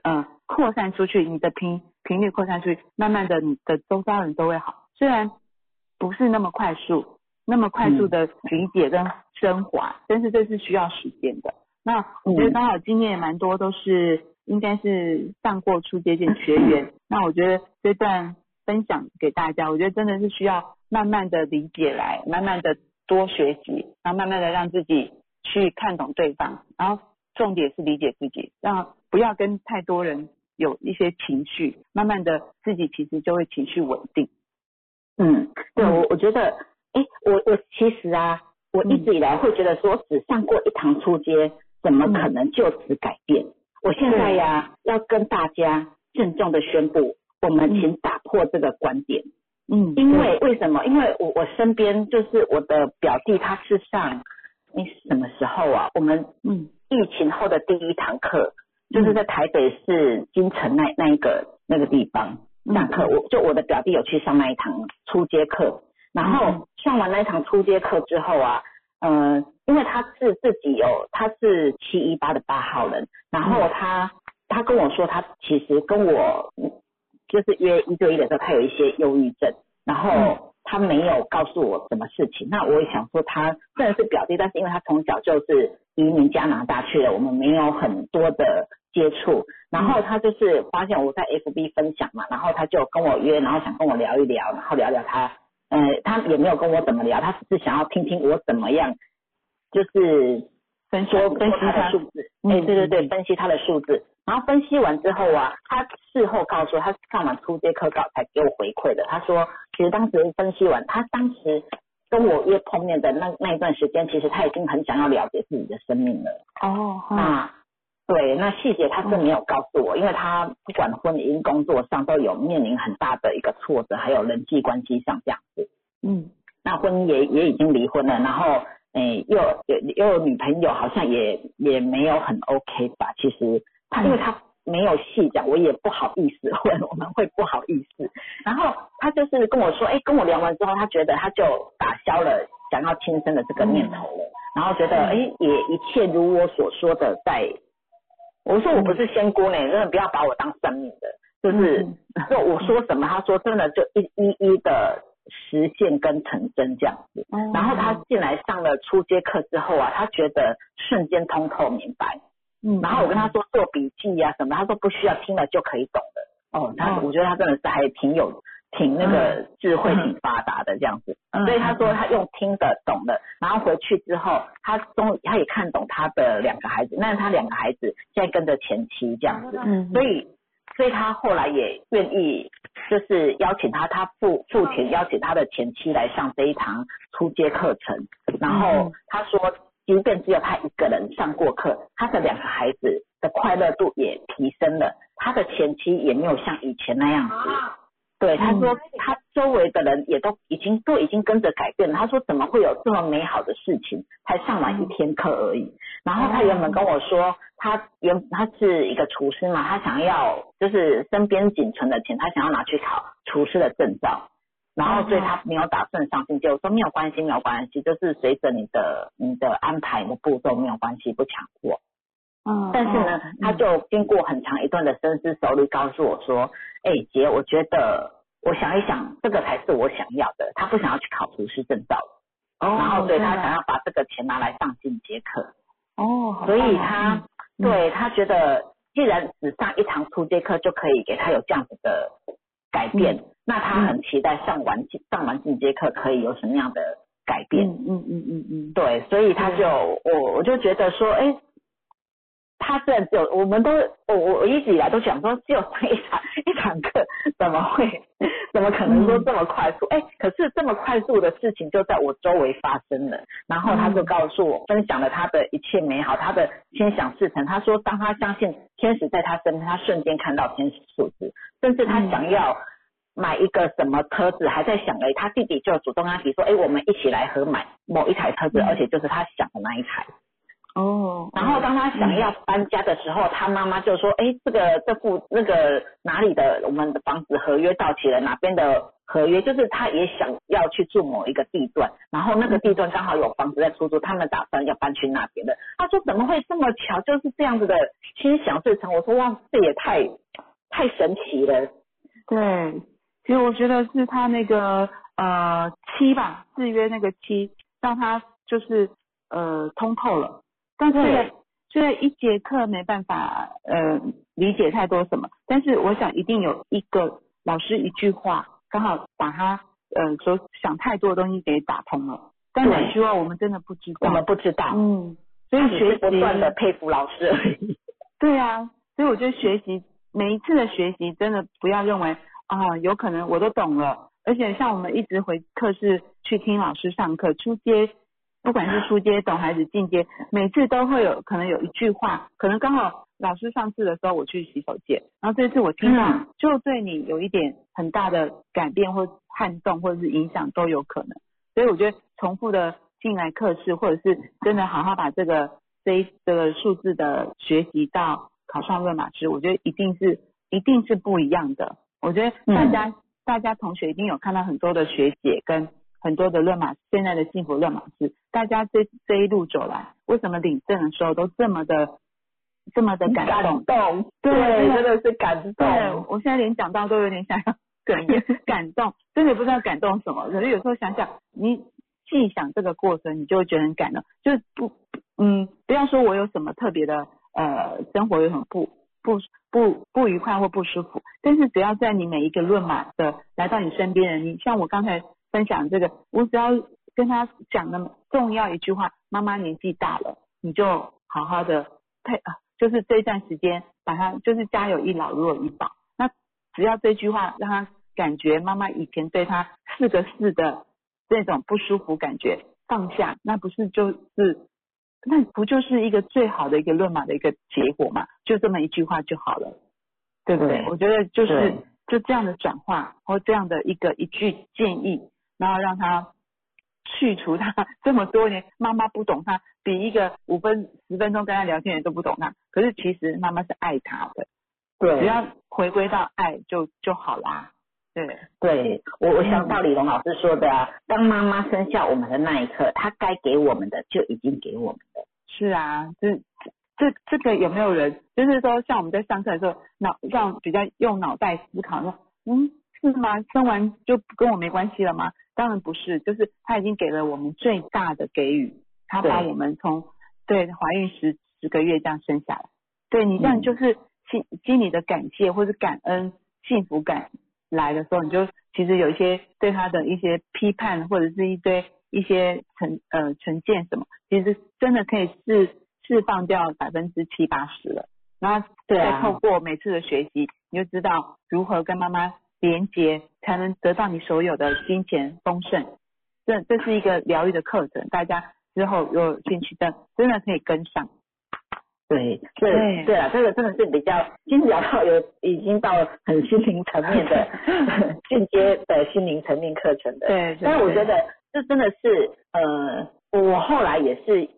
呃扩散出去，你的频频率扩散出去，慢慢的你的周遭人都会好。虽然不是那么快速，那么快速的理解跟升华，但是这是需要时间的。那我觉得刚好今天也蛮多都是应该是上过初阶线学员，那我觉得这段分享给大家，我觉得真的是需要慢慢的理解来，慢慢的多学习，然后慢慢的让自己去看懂对方，然后重点是理解自己，让不要跟太多人有一些情绪，慢慢的自己其实就会情绪稳定。嗯，对我我觉得，哎，我我其实啊，我一直以来会觉得说，只上过一堂初阶。怎么可能就此改变？我现在呀，要跟大家郑重的宣布，我们请打破这个观点。嗯，因为为什么？因为我我身边就是我的表弟，他是上你什么时候啊？我们嗯，疫情后的第一堂课，就是在台北市金城那那一个那个地方上课。我就我的表弟有去上那一堂初阶课，然后上完那一堂初阶课之后啊。嗯，因为他是自己有，他是七一八的八号人，然后他他跟我说，他其实跟我就是约一对一的时候，他有一些忧郁症，然后他没有告诉我什么事情。那我也想说，他虽然是表弟，但是因为他从小就是移民加拿大去了，我们没有很多的接触。然后他就是发现我在 FB 分享嘛，然后他就跟我约，然后想跟我聊一聊，然后聊聊他。呃，他也没有跟我怎么聊，他只是想要听听我怎么样，就是分析分析他的数字，哎，对对对，分析他的数字，然后分析完之后啊，他事后告诉他上完初阶课稿才给我回馈的，他说其实当时分析完，他当时跟我约碰面的那那一段时间，其实他已经很想要了解自己的生命了。哦，那。对，那细节他是没有告诉我，因为他不管婚姻、工作上都有面临很大的一个挫折，还有人际关系上这样子。嗯，那婚姻也也已经离婚了，然后诶又又又有女朋友，好像也也没有很 OK 吧。其实他因为他没有细讲，我也不好意思 问，我们会不好意思。然后他就是跟我说，哎，跟我聊完之后，他觉得他就打消了想要轻生的这个念头了，然后觉得哎也一切如我所说的在。我说我不是仙姑呢，真的不要把我当生命的，就是就我说什么，他说真的就一一一的实现跟成真这样子。然后他进来上了初阶课之后啊，他觉得瞬间通透明白。嗯。然后我跟他说做笔记呀什么，他说不需要听了就可以懂的。哦，他我觉得他真的是还挺有。挺那个智慧挺发达的这样子，所以他说他用听的懂的，然后回去之后，他终他也看懂他的两个孩子，那他两个孩子现在跟着前妻这样子，所以所以他后来也愿意就是邀请他他父父亲邀请他的前妻来上这一堂初阶课程，然后他说即便只有他一个人上过课，他的两个孩子的快乐度也提升了，他的前妻也没有像以前那样子。对，他说他周围的人也都已经都已经跟着改变了。他说怎么会有这么美好的事情？才上完一天课而已。然后他原本跟我说，他原他是一个厨师嘛，他想要就是身边仅存的钱，他想要拿去考厨师的证照。然后所以他没有打算上进阶。我说没有关系，没有关系，就是随着你的你的安排的步骤没有关系，不强迫。嗯，但是呢，他就经过很长一段的深思熟虑，告诉我说：“哎，姐，我觉得我想一想，这个才是我想要的。他不想要去考厨师证照，然后对他想要把这个钱拿来上进阶课。哦，所以他对他觉得，既然只上一堂初阶课就可以给他有这样子的改变，那他很期待上完上完进阶课可以有什么样的改变。嗯嗯嗯嗯嗯，对，所以他就我我就觉得说，哎。他虽然只有，我们都我我我一直以来都想说，只有上一场 一堂课，怎么会，怎么可能说这么快速？哎，可是这么快速的事情就在我周围发生了。然后他就告诉我，分享了他的一切美好，他的心想事成。他说，当他相信天使在他身边，他瞬间看到天使数字，甚至他想要买一个什么车子，还在想哎，他弟弟就主动跟他提说，哎，我们一起来合买某一台车子，而且就是他想的那一台。哦，然后当他想要搬家的时候，他妈妈就说：“哎，这个这户那个哪里的我们的房子合约到期了，哪边的合约，就是他也想要去住某一个地段，然后那个地段刚好有房子在出租，他们打算要搬去那边的。他说怎么会这么巧，就是这样子的心想事成。我说哇，这也太太神奇了。对，其实我觉得是他那个呃期吧，制约那个期，让他就是呃通透了。但是虽然一节课没办法呃理解太多什么，但是我想一定有一个老师一句话，刚好把他呃所想太多的东西给打通了。但哪句话我们真的不知道，我们不知道。嗯，所以学习不断的佩服老师而已。对啊，所以我觉得学习每一次的学习，真的不要认为啊有可能我都懂了，而且像我们一直回课室去听老师上课，出街不管是出街懂孩子进阶，每次都会有可能有一句话，可能刚好老师上次的时候我去洗手间，然后这次我听到，就对你有一点很大的改变或撼动或者是影响都有可能。所以我觉得重复的进来课室，或者是真的好好把这个这一这个数字的学习到考上论马师，我觉得一定是一定是不一样的。我觉得大家、大家同学一定有看到很多的学姐跟很多的论马现在的幸福论马是，大家这这一路走来，为什么领证的时候都这么的这么的感动？动，对真的是感动。对，我现在连讲到都有点想要哽咽，感动，真的不知道感动什么。可是有时候想想，你细想这个过程，你就会觉得很感动。就是不，嗯，不要说我有什么特别的，呃，生活有什么不不不不愉快或不舒服，但是只要在你每一个论马的来到你身边人，你像我刚才分享这个，我只要跟他讲的重要一句话，妈妈年纪大了，你就好好的配啊，就是这段时间把他就是家有一老如有一宝。那只要这句话让他感觉妈妈以前对他四个四的那种不舒服感觉放下，那不是就是那不就是一个最好的一个论马的一个结果嘛？就这么一句话就好了，对不对？我觉得就是就这样的转化或这样的一个一句建议，然后让他去除他 这么多年妈妈不懂他，比一个五分十分钟跟他聊天人都不懂他，可是其实妈妈是爱他的。对，只要回归到爱就就好啦。对，对我我想到李龙老师说的啊，当妈妈生下我们的那一刻，她该给我们的就已经给我们了。是啊，这这这个有没有人，就是说像我们在上课的时候，脑像比较用脑袋思考说，嗯，是吗？生完就跟我没关系了吗？当然不是，就是他已经给了我们最大的给予，他把我们从对怀孕十十个月这样生下来，对你这样就是。心心里的感谢或者感恩幸福感来的时候，你就其实有一些对他的一些批判或者是一堆一些成呃成见什么，其实真的可以释释放掉百分之七八十了。然后再透过每次的学习，你就知道如何跟妈妈连接，才能得到你所有的金钱丰盛。这这是一个疗愈的课程，大家之后有兴趣的真的可以跟上。对，对，对啊，这个真的是比较，已经聊到有已经到很心灵层面的 进阶的心灵层面课程的。对，但是我觉得这真的是，呃，我后来也是。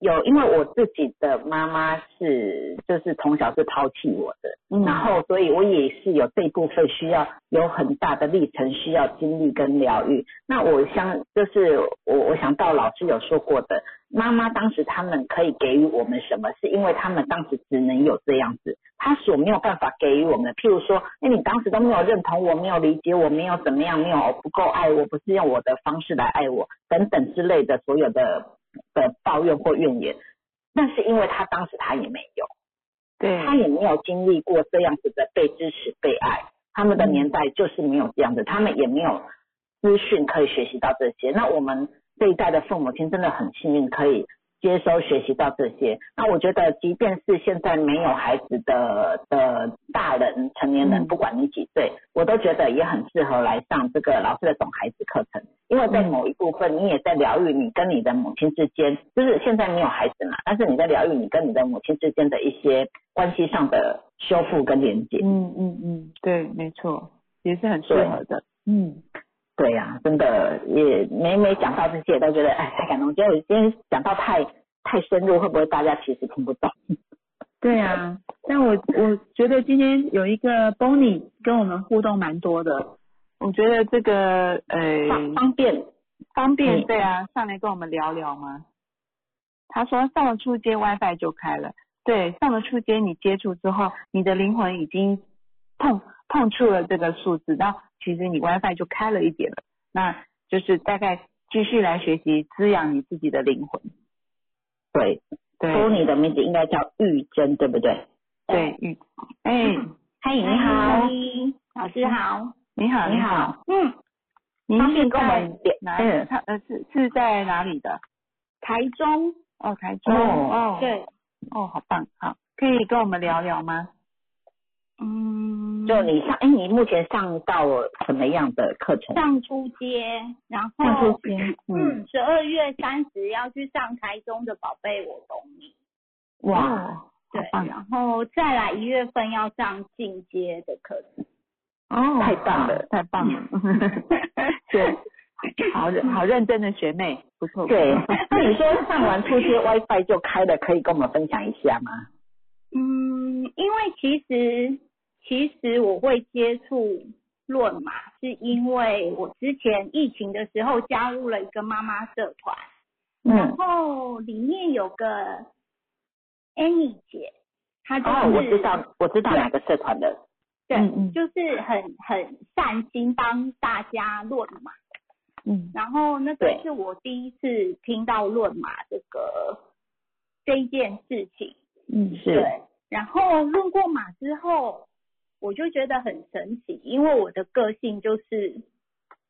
有，因为我自己的妈妈是，就是从小是抛弃我的，然后所以我也是有这一部分需要有很大的历程需要经历跟疗愈。那我想就是我我想到老师有说过的，妈妈当时他们可以给予我们什么，是因为他们当时只能有这样子，他所没有办法给予我们的，譬如说，那你当时都没有认同我，没有理解我，没有怎么样，没有不够爱我，不是用我的方式来爱我等等之类的所有的。的抱怨或怨言，那是因为他当时他也没有，对他也没有经历过这样子的被支持、被爱。他们的年代就是没有这样子，他们也没有资讯可以学习到这些。那我们这一代的父母亲真的很幸运，可以。接收学习到这些，那我觉得，即便是现在没有孩子的的大人、成年人，不管你几岁，我都觉得也很适合来上这个老师的懂孩子课程，因为在某一部分，你也在疗愈你跟你的母亲之间，就是现在没有孩子嘛，但是你在疗愈你跟你的母亲之间的一些关系上的修复跟连接。嗯嗯嗯，对，没错，也是很适合的。嗯。对呀，真的也每每讲到这些，都觉得哎太感动。觉得我今天讲到太太深入，会不会大家其实听不懂？对啊，但我我觉得今天有一个 Bonnie 跟我们互动蛮多的，我觉得这个呃方方便，方便对啊，上来跟我们聊聊吗？他说上了初阶 WiFi 就开了，对，上了初阶你接触之后，你的灵魂已经碰碰触了这个数字，那其实你 WiFi 就开了一点了，那就是大概继续来学习滋养你自己的灵魂，对，对。说你的名字应该叫玉珍，对不对？对，嗯，哎，嗨，你好，老师好。你好，你好，嗯，您方便跟我们点哪？嗯。他呃是是在哪里的？台中。哦，台中。哦。哦，对。哦，好棒，好，可以跟我们聊聊吗？嗯。就你上，哎，你目前上到了什么样的课程？上初阶，然后上初阶嗯嗯，十二月三十要去上台中的宝贝我懂你。哇，好对，棒然后再来一月份要上进阶的课程。哦，太棒了太棒了，对，好认好认真的学妹，不错，对，那你说上完初阶 WiFi 就开了，可以跟我们分享一下吗？嗯，因为其实其实我会接触论马，是因为我之前疫情的时候加入了一个妈妈社团，然嗯，后里面有个 Annie 姐，她就是、哦，我知道，我知道哪个社团的，对，嗯嗯。就是很很善心帮大家论马。嗯。然后那个是我第一次听到论马这个这一件事情，嗯是，对。然后论过马之后，我就觉得很神奇，因为我的个性就是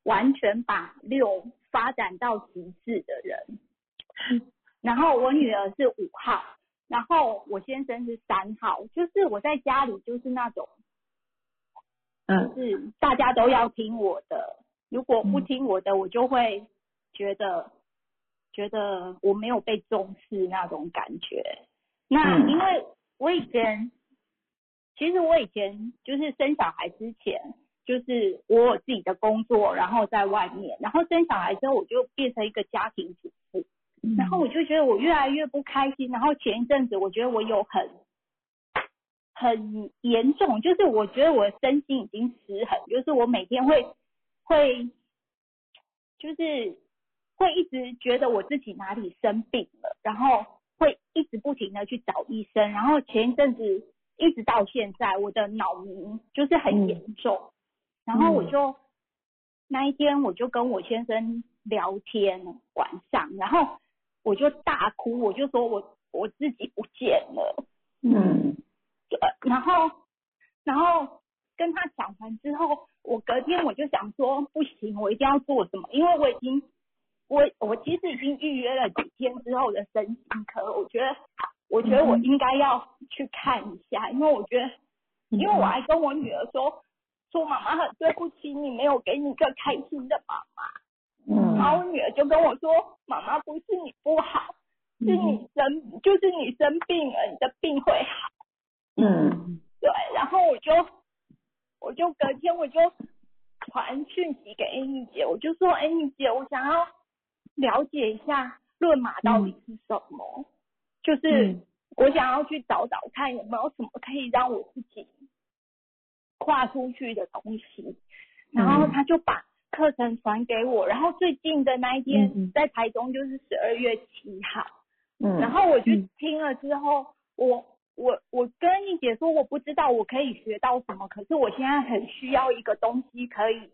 完全把六发展到极致的人。然后我女儿是五号，然后我先生是三号，就是我在家里就是那种嗯是大家都要听我的，如果不嗯听我的，我就会觉得觉得我没有被重视那种感觉。那嗯因为我以前，其实我以前就是生小孩之前，就是我有自己的工作，然后在外面，然后生小孩之后，我就变成一个家庭主妇。嗯然后我就觉得我越来越不开心，然后前一阵子我觉得我有很很严重，就是我觉得我身心已经失衡，就是我每天会会就是会一直觉得我自己哪里生病了，然后会一直不停的去找医生，然后前一阵子一直到现在，我的脑鸣就是很严重，然后我就、那一天我就跟我先生聊天晚上，然后我就大哭，我就说我我自己不见了，嗯。对，然后然后跟他讲完之后，我隔天我就想说不行，我一定要做什么，因为我已经我我其实已经预约了几天之后的身心科，我觉得我觉得我应该要去看一下，因为我觉得，因为我还跟我女儿说说妈妈很对不起你，没有给你一个开心的妈妈。嗯。然后我女儿就跟我说：“妈妈不是你不好，是你生，就是你生病了，你的病会好。嗯”对，然后我就我就隔天我就传讯息给 Amy 姐，我就说：“Amy 姐，我想要了解一下论马到底是什么，就是嗯。我想要去找找看有没有什么可以让我自己跨出去的东西。”然后他就把课程传给我，然后最近的那一天在台中就是十二月七号，嗯，然后我去嗯。听了之后，我我我跟一姐说我不知道我可以学到什么，可是我现在很需要一个东西可以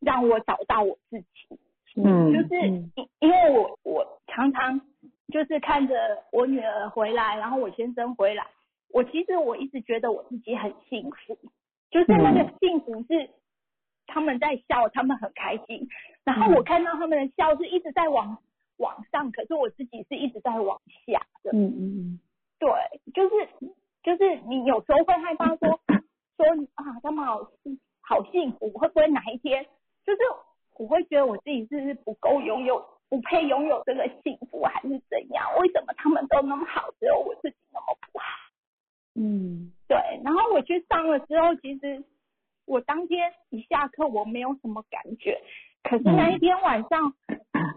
让我找到我自己，嗯就是嗯。因因为我我常常就是看着我女儿回来，然后我先生回来，我其实我一直觉得我自己很幸福，就是那个幸福是他们在笑，他们很开心，然后我看到他们的笑是一直在往往上，可是我自己是一直在往下的，嗯嗯对，就是就是你有时候会害怕说说啊，他们好好幸福，会不会哪一天就是我会觉得我自己是不是不够拥有，不配拥有这个幸福，还是怎样？为什么他们都那么好，只有我自己那么不好？嗯。对，然后我去上了之后，其实我当天一下课我没有什么感觉，可是那一天晚上，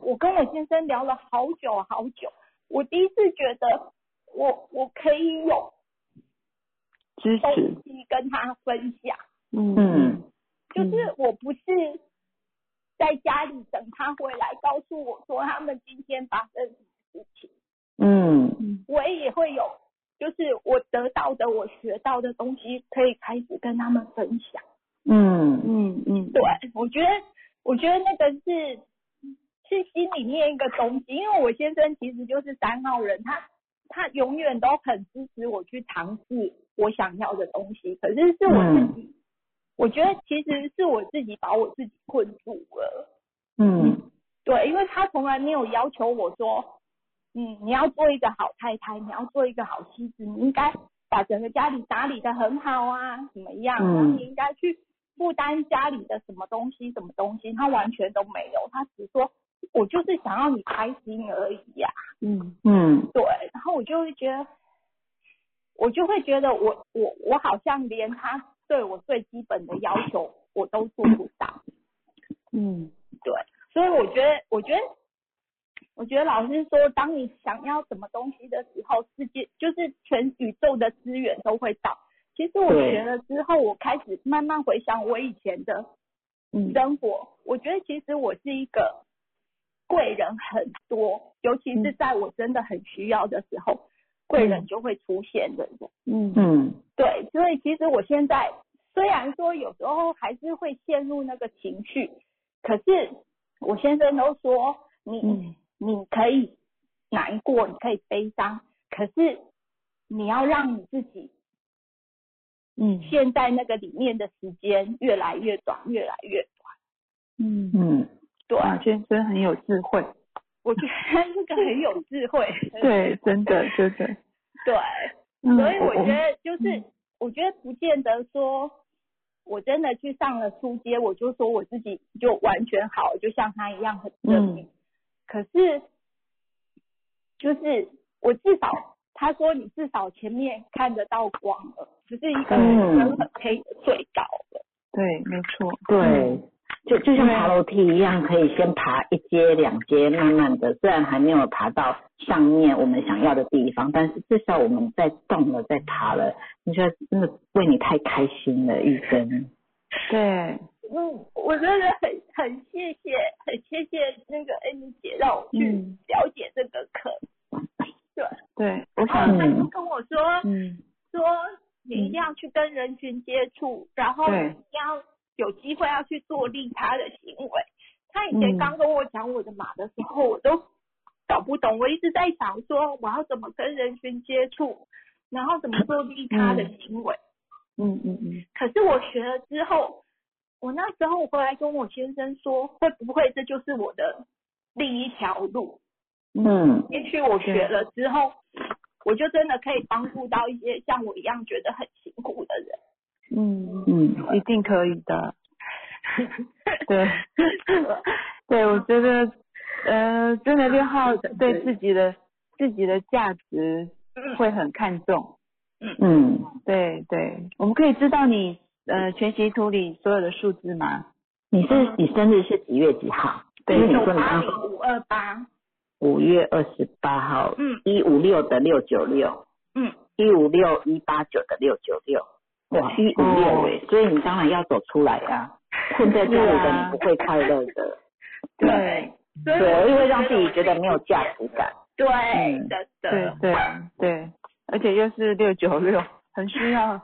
我跟我先生聊了好久好久，我第一次觉得我我可以有支东持，西跟他分享，嗯。嗯。就是我不是在家里等他回来告诉我说他们今天发生什么事情，嗯。我也会有，就是我得到的、我学到的东西，可以开始跟他们分享。嗯。嗯嗯，对，我觉得，我觉得那个是是心里面一个东西，因为我先生其实就是三号人，他他永远都很支持我去尝试我想要的东西，可是是我自己，我觉得其实是我自己把我自己困住了。嗯对，因为他从来没有要求我说，嗯，你要做一个好太太，你要做一个好妻子，你应该把整个家里打理的很好啊，怎么样？嗯然后你应该去负担家里的什么东西，什么东西，他完全都没有，他只说，我就是想要你开心而已呀、嗯嗯对，然后我就会觉得，我就会觉得我我我好像连他对我最基本的要求我都做不到。嗯。对，所以我觉得，我觉得，我觉得老师说，当你想要什么东西的时候，世界就是全宇宙的资源都会到。其实我对。学了之后，我开始慢慢回想我以前的嗯。生活，我觉得其实我是一个贵人很多，尤其是在我真的很需要的时候，贵人就会出现的人。嗯。嗯。对，所以其实我现在虽然说有时候还是会陷入那个情绪，可是我先生都说你、嗯。你可以难过，你可以悲伤，可是你要让你自己嗯。现在那个里面的时间越来越短，越来越短。嗯，嗯。对，啊，先生很有智慧，我觉得他是个很有智慧。对，真的真的，对，嗯所以我觉得就是嗯，我觉得不见得说，我真的去上了初阶，我就说我自己就完全好，就像他一样很正面。可是，就是我至少，他说你至少前面看得到光了，不是一个人很很黑的隧道了。对，没错，对，就就像爬楼梯一样，可以先爬一阶两阶，慢慢的，虽然还没有爬到上面我们想要的地方，但是至少我们在动了，在爬了，你觉得真的为你太开心了，玉珍。对，嗯，我真的很很谢谢，很谢谢那个 Amy 姐让我去嗯。了解这个课。对，对，我后想，他就跟我说，嗯。说你一定要去跟人群接触，然后你要有机会要去做利他的行为。他以前嗯刚跟我讲我的马的时候，我都搞不懂，我一直在想说我要怎么跟人群接触，然后怎么做利他的行为。嗯嗯嗯，可是我学了之后，我那时候回来跟我先生说，会不会这就是我的另一条路？嗯也许我学了之后，我就真的可以帮助到一些像我一样觉得很辛苦的人。嗯，嗯。一定可以的。对，对，我觉得，呃，真的六号对自己的自己的价值会很看重。嗯，对对，我们可以知道你呃全息图里所有的数字吗？你是你生日是几月几号？对。你九说你刚八零五二八，五月二十八号，嗯。一五六的六九六，嗯，一五六一八九的六九六，哇，一五六哎，所以你当然要走出来呀、困在家里的你不会快乐的，对对，我因为让自己觉得没有价值感。对对，对对，而且又是六九六，很需要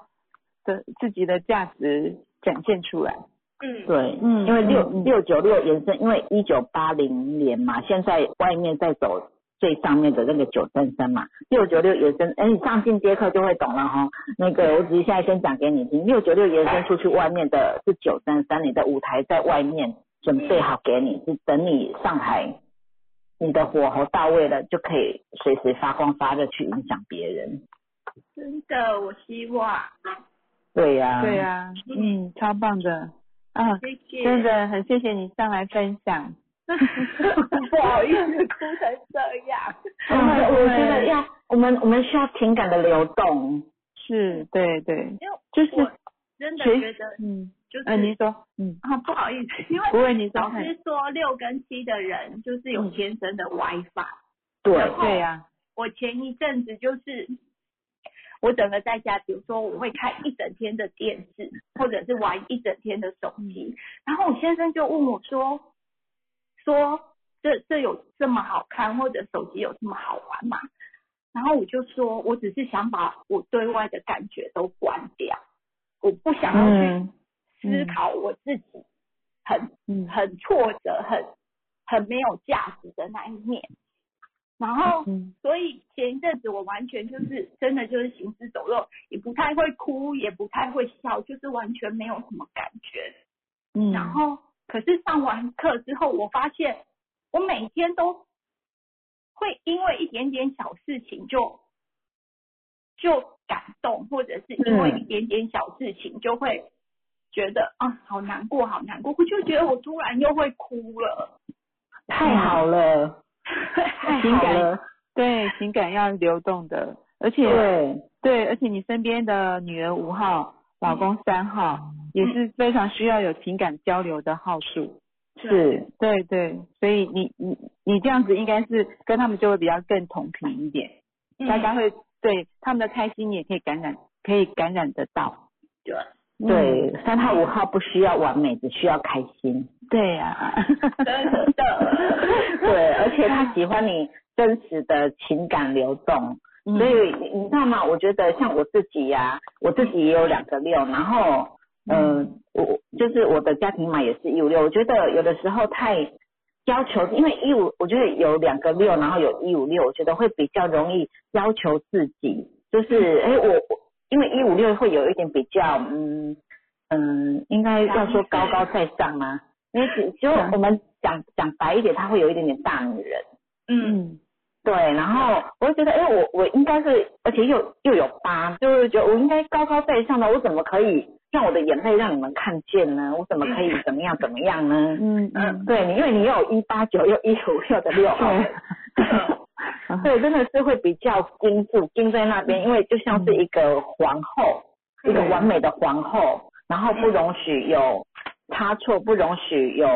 的自己的价值展现出来。嗯，对，嗯因为六六九六延伸，因为一九八零年嘛，现在外面在走最上面的那个九三三嘛，六九六延伸，哎，你上进阶课就会懂了哈。那个我只是现在先讲给你听，六九六延伸出去外面的是九三三，你的舞台在外面准备好给你，是等你上台，你的火候到位了，就可以随时发光发热去影响别人。真的，我希望，对呀、对呀、嗯，超棒的啊！谢谢，真的很谢谢你上来分享。不好意思，哭成这样。我们我觉得要我们我们需要情感的流动。是，对对，因为就是真的觉得嗯，就是，呃，你说，嗯，啊，不好意思，因为不会，你说。老，师说六跟七的人就是有天生的 WiFi。对，对呀、我前一阵子就是我整个在家，比如说我会看一整天的电视，或者是玩一整天的手机，然后我先生就问我说，说这这有这么好看，或者手机有这么好玩吗？然后我就说，我只是想把我对外的感觉都关掉，我不想要去思考我自己很嗯很挫折、很很没有价值的那一面。然后，嗯所以前一阵子我完全就是真的就是行尸走肉，也不太会哭，也不太会笑，就是完全没有什么感觉。嗯，然后，可是上完课之后，我发现我每天都会因为一点点小事情就就感动，或者是因为嗯一点点小事情就会觉得啊好难过，好难过，我就觉得我突然又会哭了。太好了，太好了，对情感要流动的，而且对，对，而且你身边的女儿五号、老公三号也是非常需要有情感交流的号数。是，对对，所以你你你这样子应该是跟他们就会比较更同频一点，嗯大家会对他们的开心你也可以感染，可以感染得到。对，对，三号五号不需要完美，只需要开心。对呀、真的。对，而且他喜欢你真实的情感流动，嗯所以你你知道吗？我觉得像我自己呀、我自己也有两个六，然后嗯、呃我就是我的家庭码也是一五六，我觉得有的时候太要求，因为一五，我觉得有两个六，然后有一五六，我觉得会比较容易要求自己，就是哎我我因为一五六会有一点比较嗯嗯，应该要说高高在上吗？因为只就我们讲讲白一点，他会有一点点大女人。嗯嗯对，然后我就觉得，哎，我我应该是，而且又又有八，就是觉得我应该高高在上的，我怎么可以让我的眼泪让你们看见呢？我怎么可以怎么样怎么样呢？嗯嗯，对你，因为你又有一八九又一五六的六。号，对，真的是会比较盯住盯在那边，因为就像是一个皇后，一个完美的皇后，然后不容许有差错，不容许有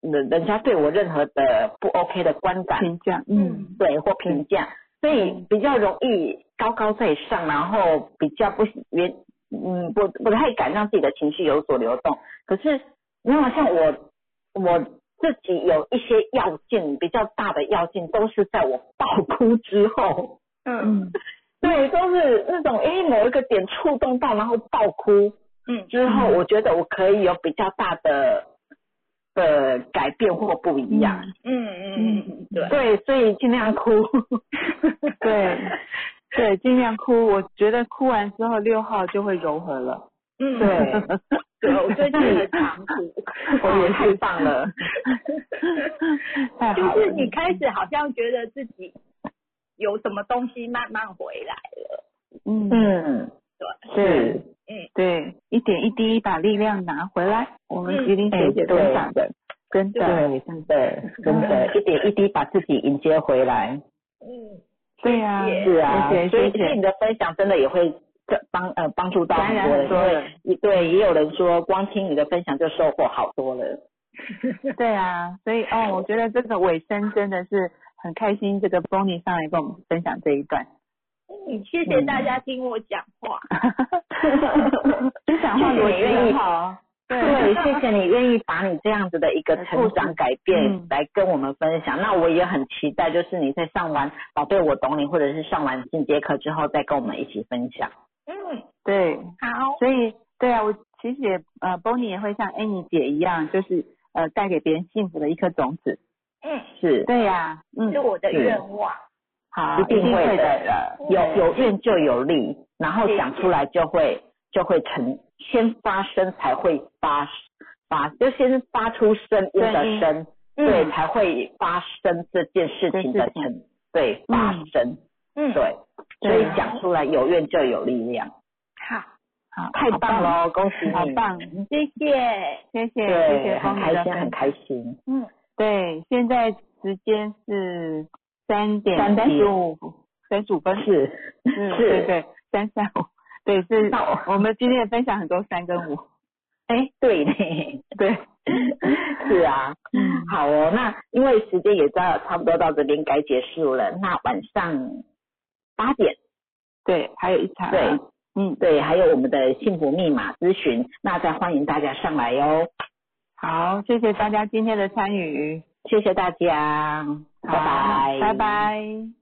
人人家对我任何的不 OK 的观感。评价，嗯。对或评价，所以比较容易高高在上，然后比较不原嗯不不太敢让自己的情绪有所流动。可是你看，像我我自己有一些要件比较大的要件，都是在我爆哭之后，嗯嗯对，都是那种诶某一个点触动到，然后爆哭嗯之后，我觉得我可以有比较大的的改变或不一样。嗯嗯嗯，对，对，所以尽量哭。对 对，尽量哭。我觉得哭完之后六号就会柔和了。嗯对，对，我最近很常哭，我也太棒了。太好了。就是你开始好像觉得自己有什么东西慢慢回来了，嗯嗯，对是，对，一点一滴把力量拿回来。我们嗯吉林学姐哎对分享的，真的，对，真的，真的，一点一滴把自己迎接回来。嗯，对呀、谢谢是啊，谢谢所以谢谢。所以你的分享真的也会这帮呃帮助到很多人，对，也有人说光听你的分享就收获好多了。对啊，所以哦，我觉得这个尾声真的是很开心，这个 Bonnie 上来跟我们分享这一段。嗯，谢谢大家听我讲话，分享话谢谢你愿意好，对，谢谢你愿意把你这样子的一个成长改变嗯。来跟我们分享。那我也很期待，就是你在上完《宝贝我懂你》或者是上完进阶课之后，再跟我们一起分享。嗯，对，好，所以对啊，我其实也呃，Bonnie 也会像 Annie 姐一样，就是呃，带给别人幸福的一颗种子。嗯，是，对呀、嗯。是，我的愿望，好，一定会会的的。有有愿就有力，然后讲出来就会就会成，先发声才会发发，就先发出声音的声对，才会发生这件事情的成，对，发生，嗯，对，所以讲出来有愿就有力量，好，好，太棒了，了，恭喜你，好棒，谢谢，谢谢谢，谢很开心，很。开心，嗯，对，现在时间是三点三点十五三十五分，是是，是。对对，三三五，对，是那我我们今天也分享很多三跟五，哎，对呢，对，是啊，嗯好哦，那因为时间也到差不多到这边该结束了，那晚上八点，对，还有一场。对，嗯，对，还有我们的幸福密码咨询，那再欢迎大家上来哟，好，谢谢大家今天的参与，谢谢大家，拜好拜，拜拜。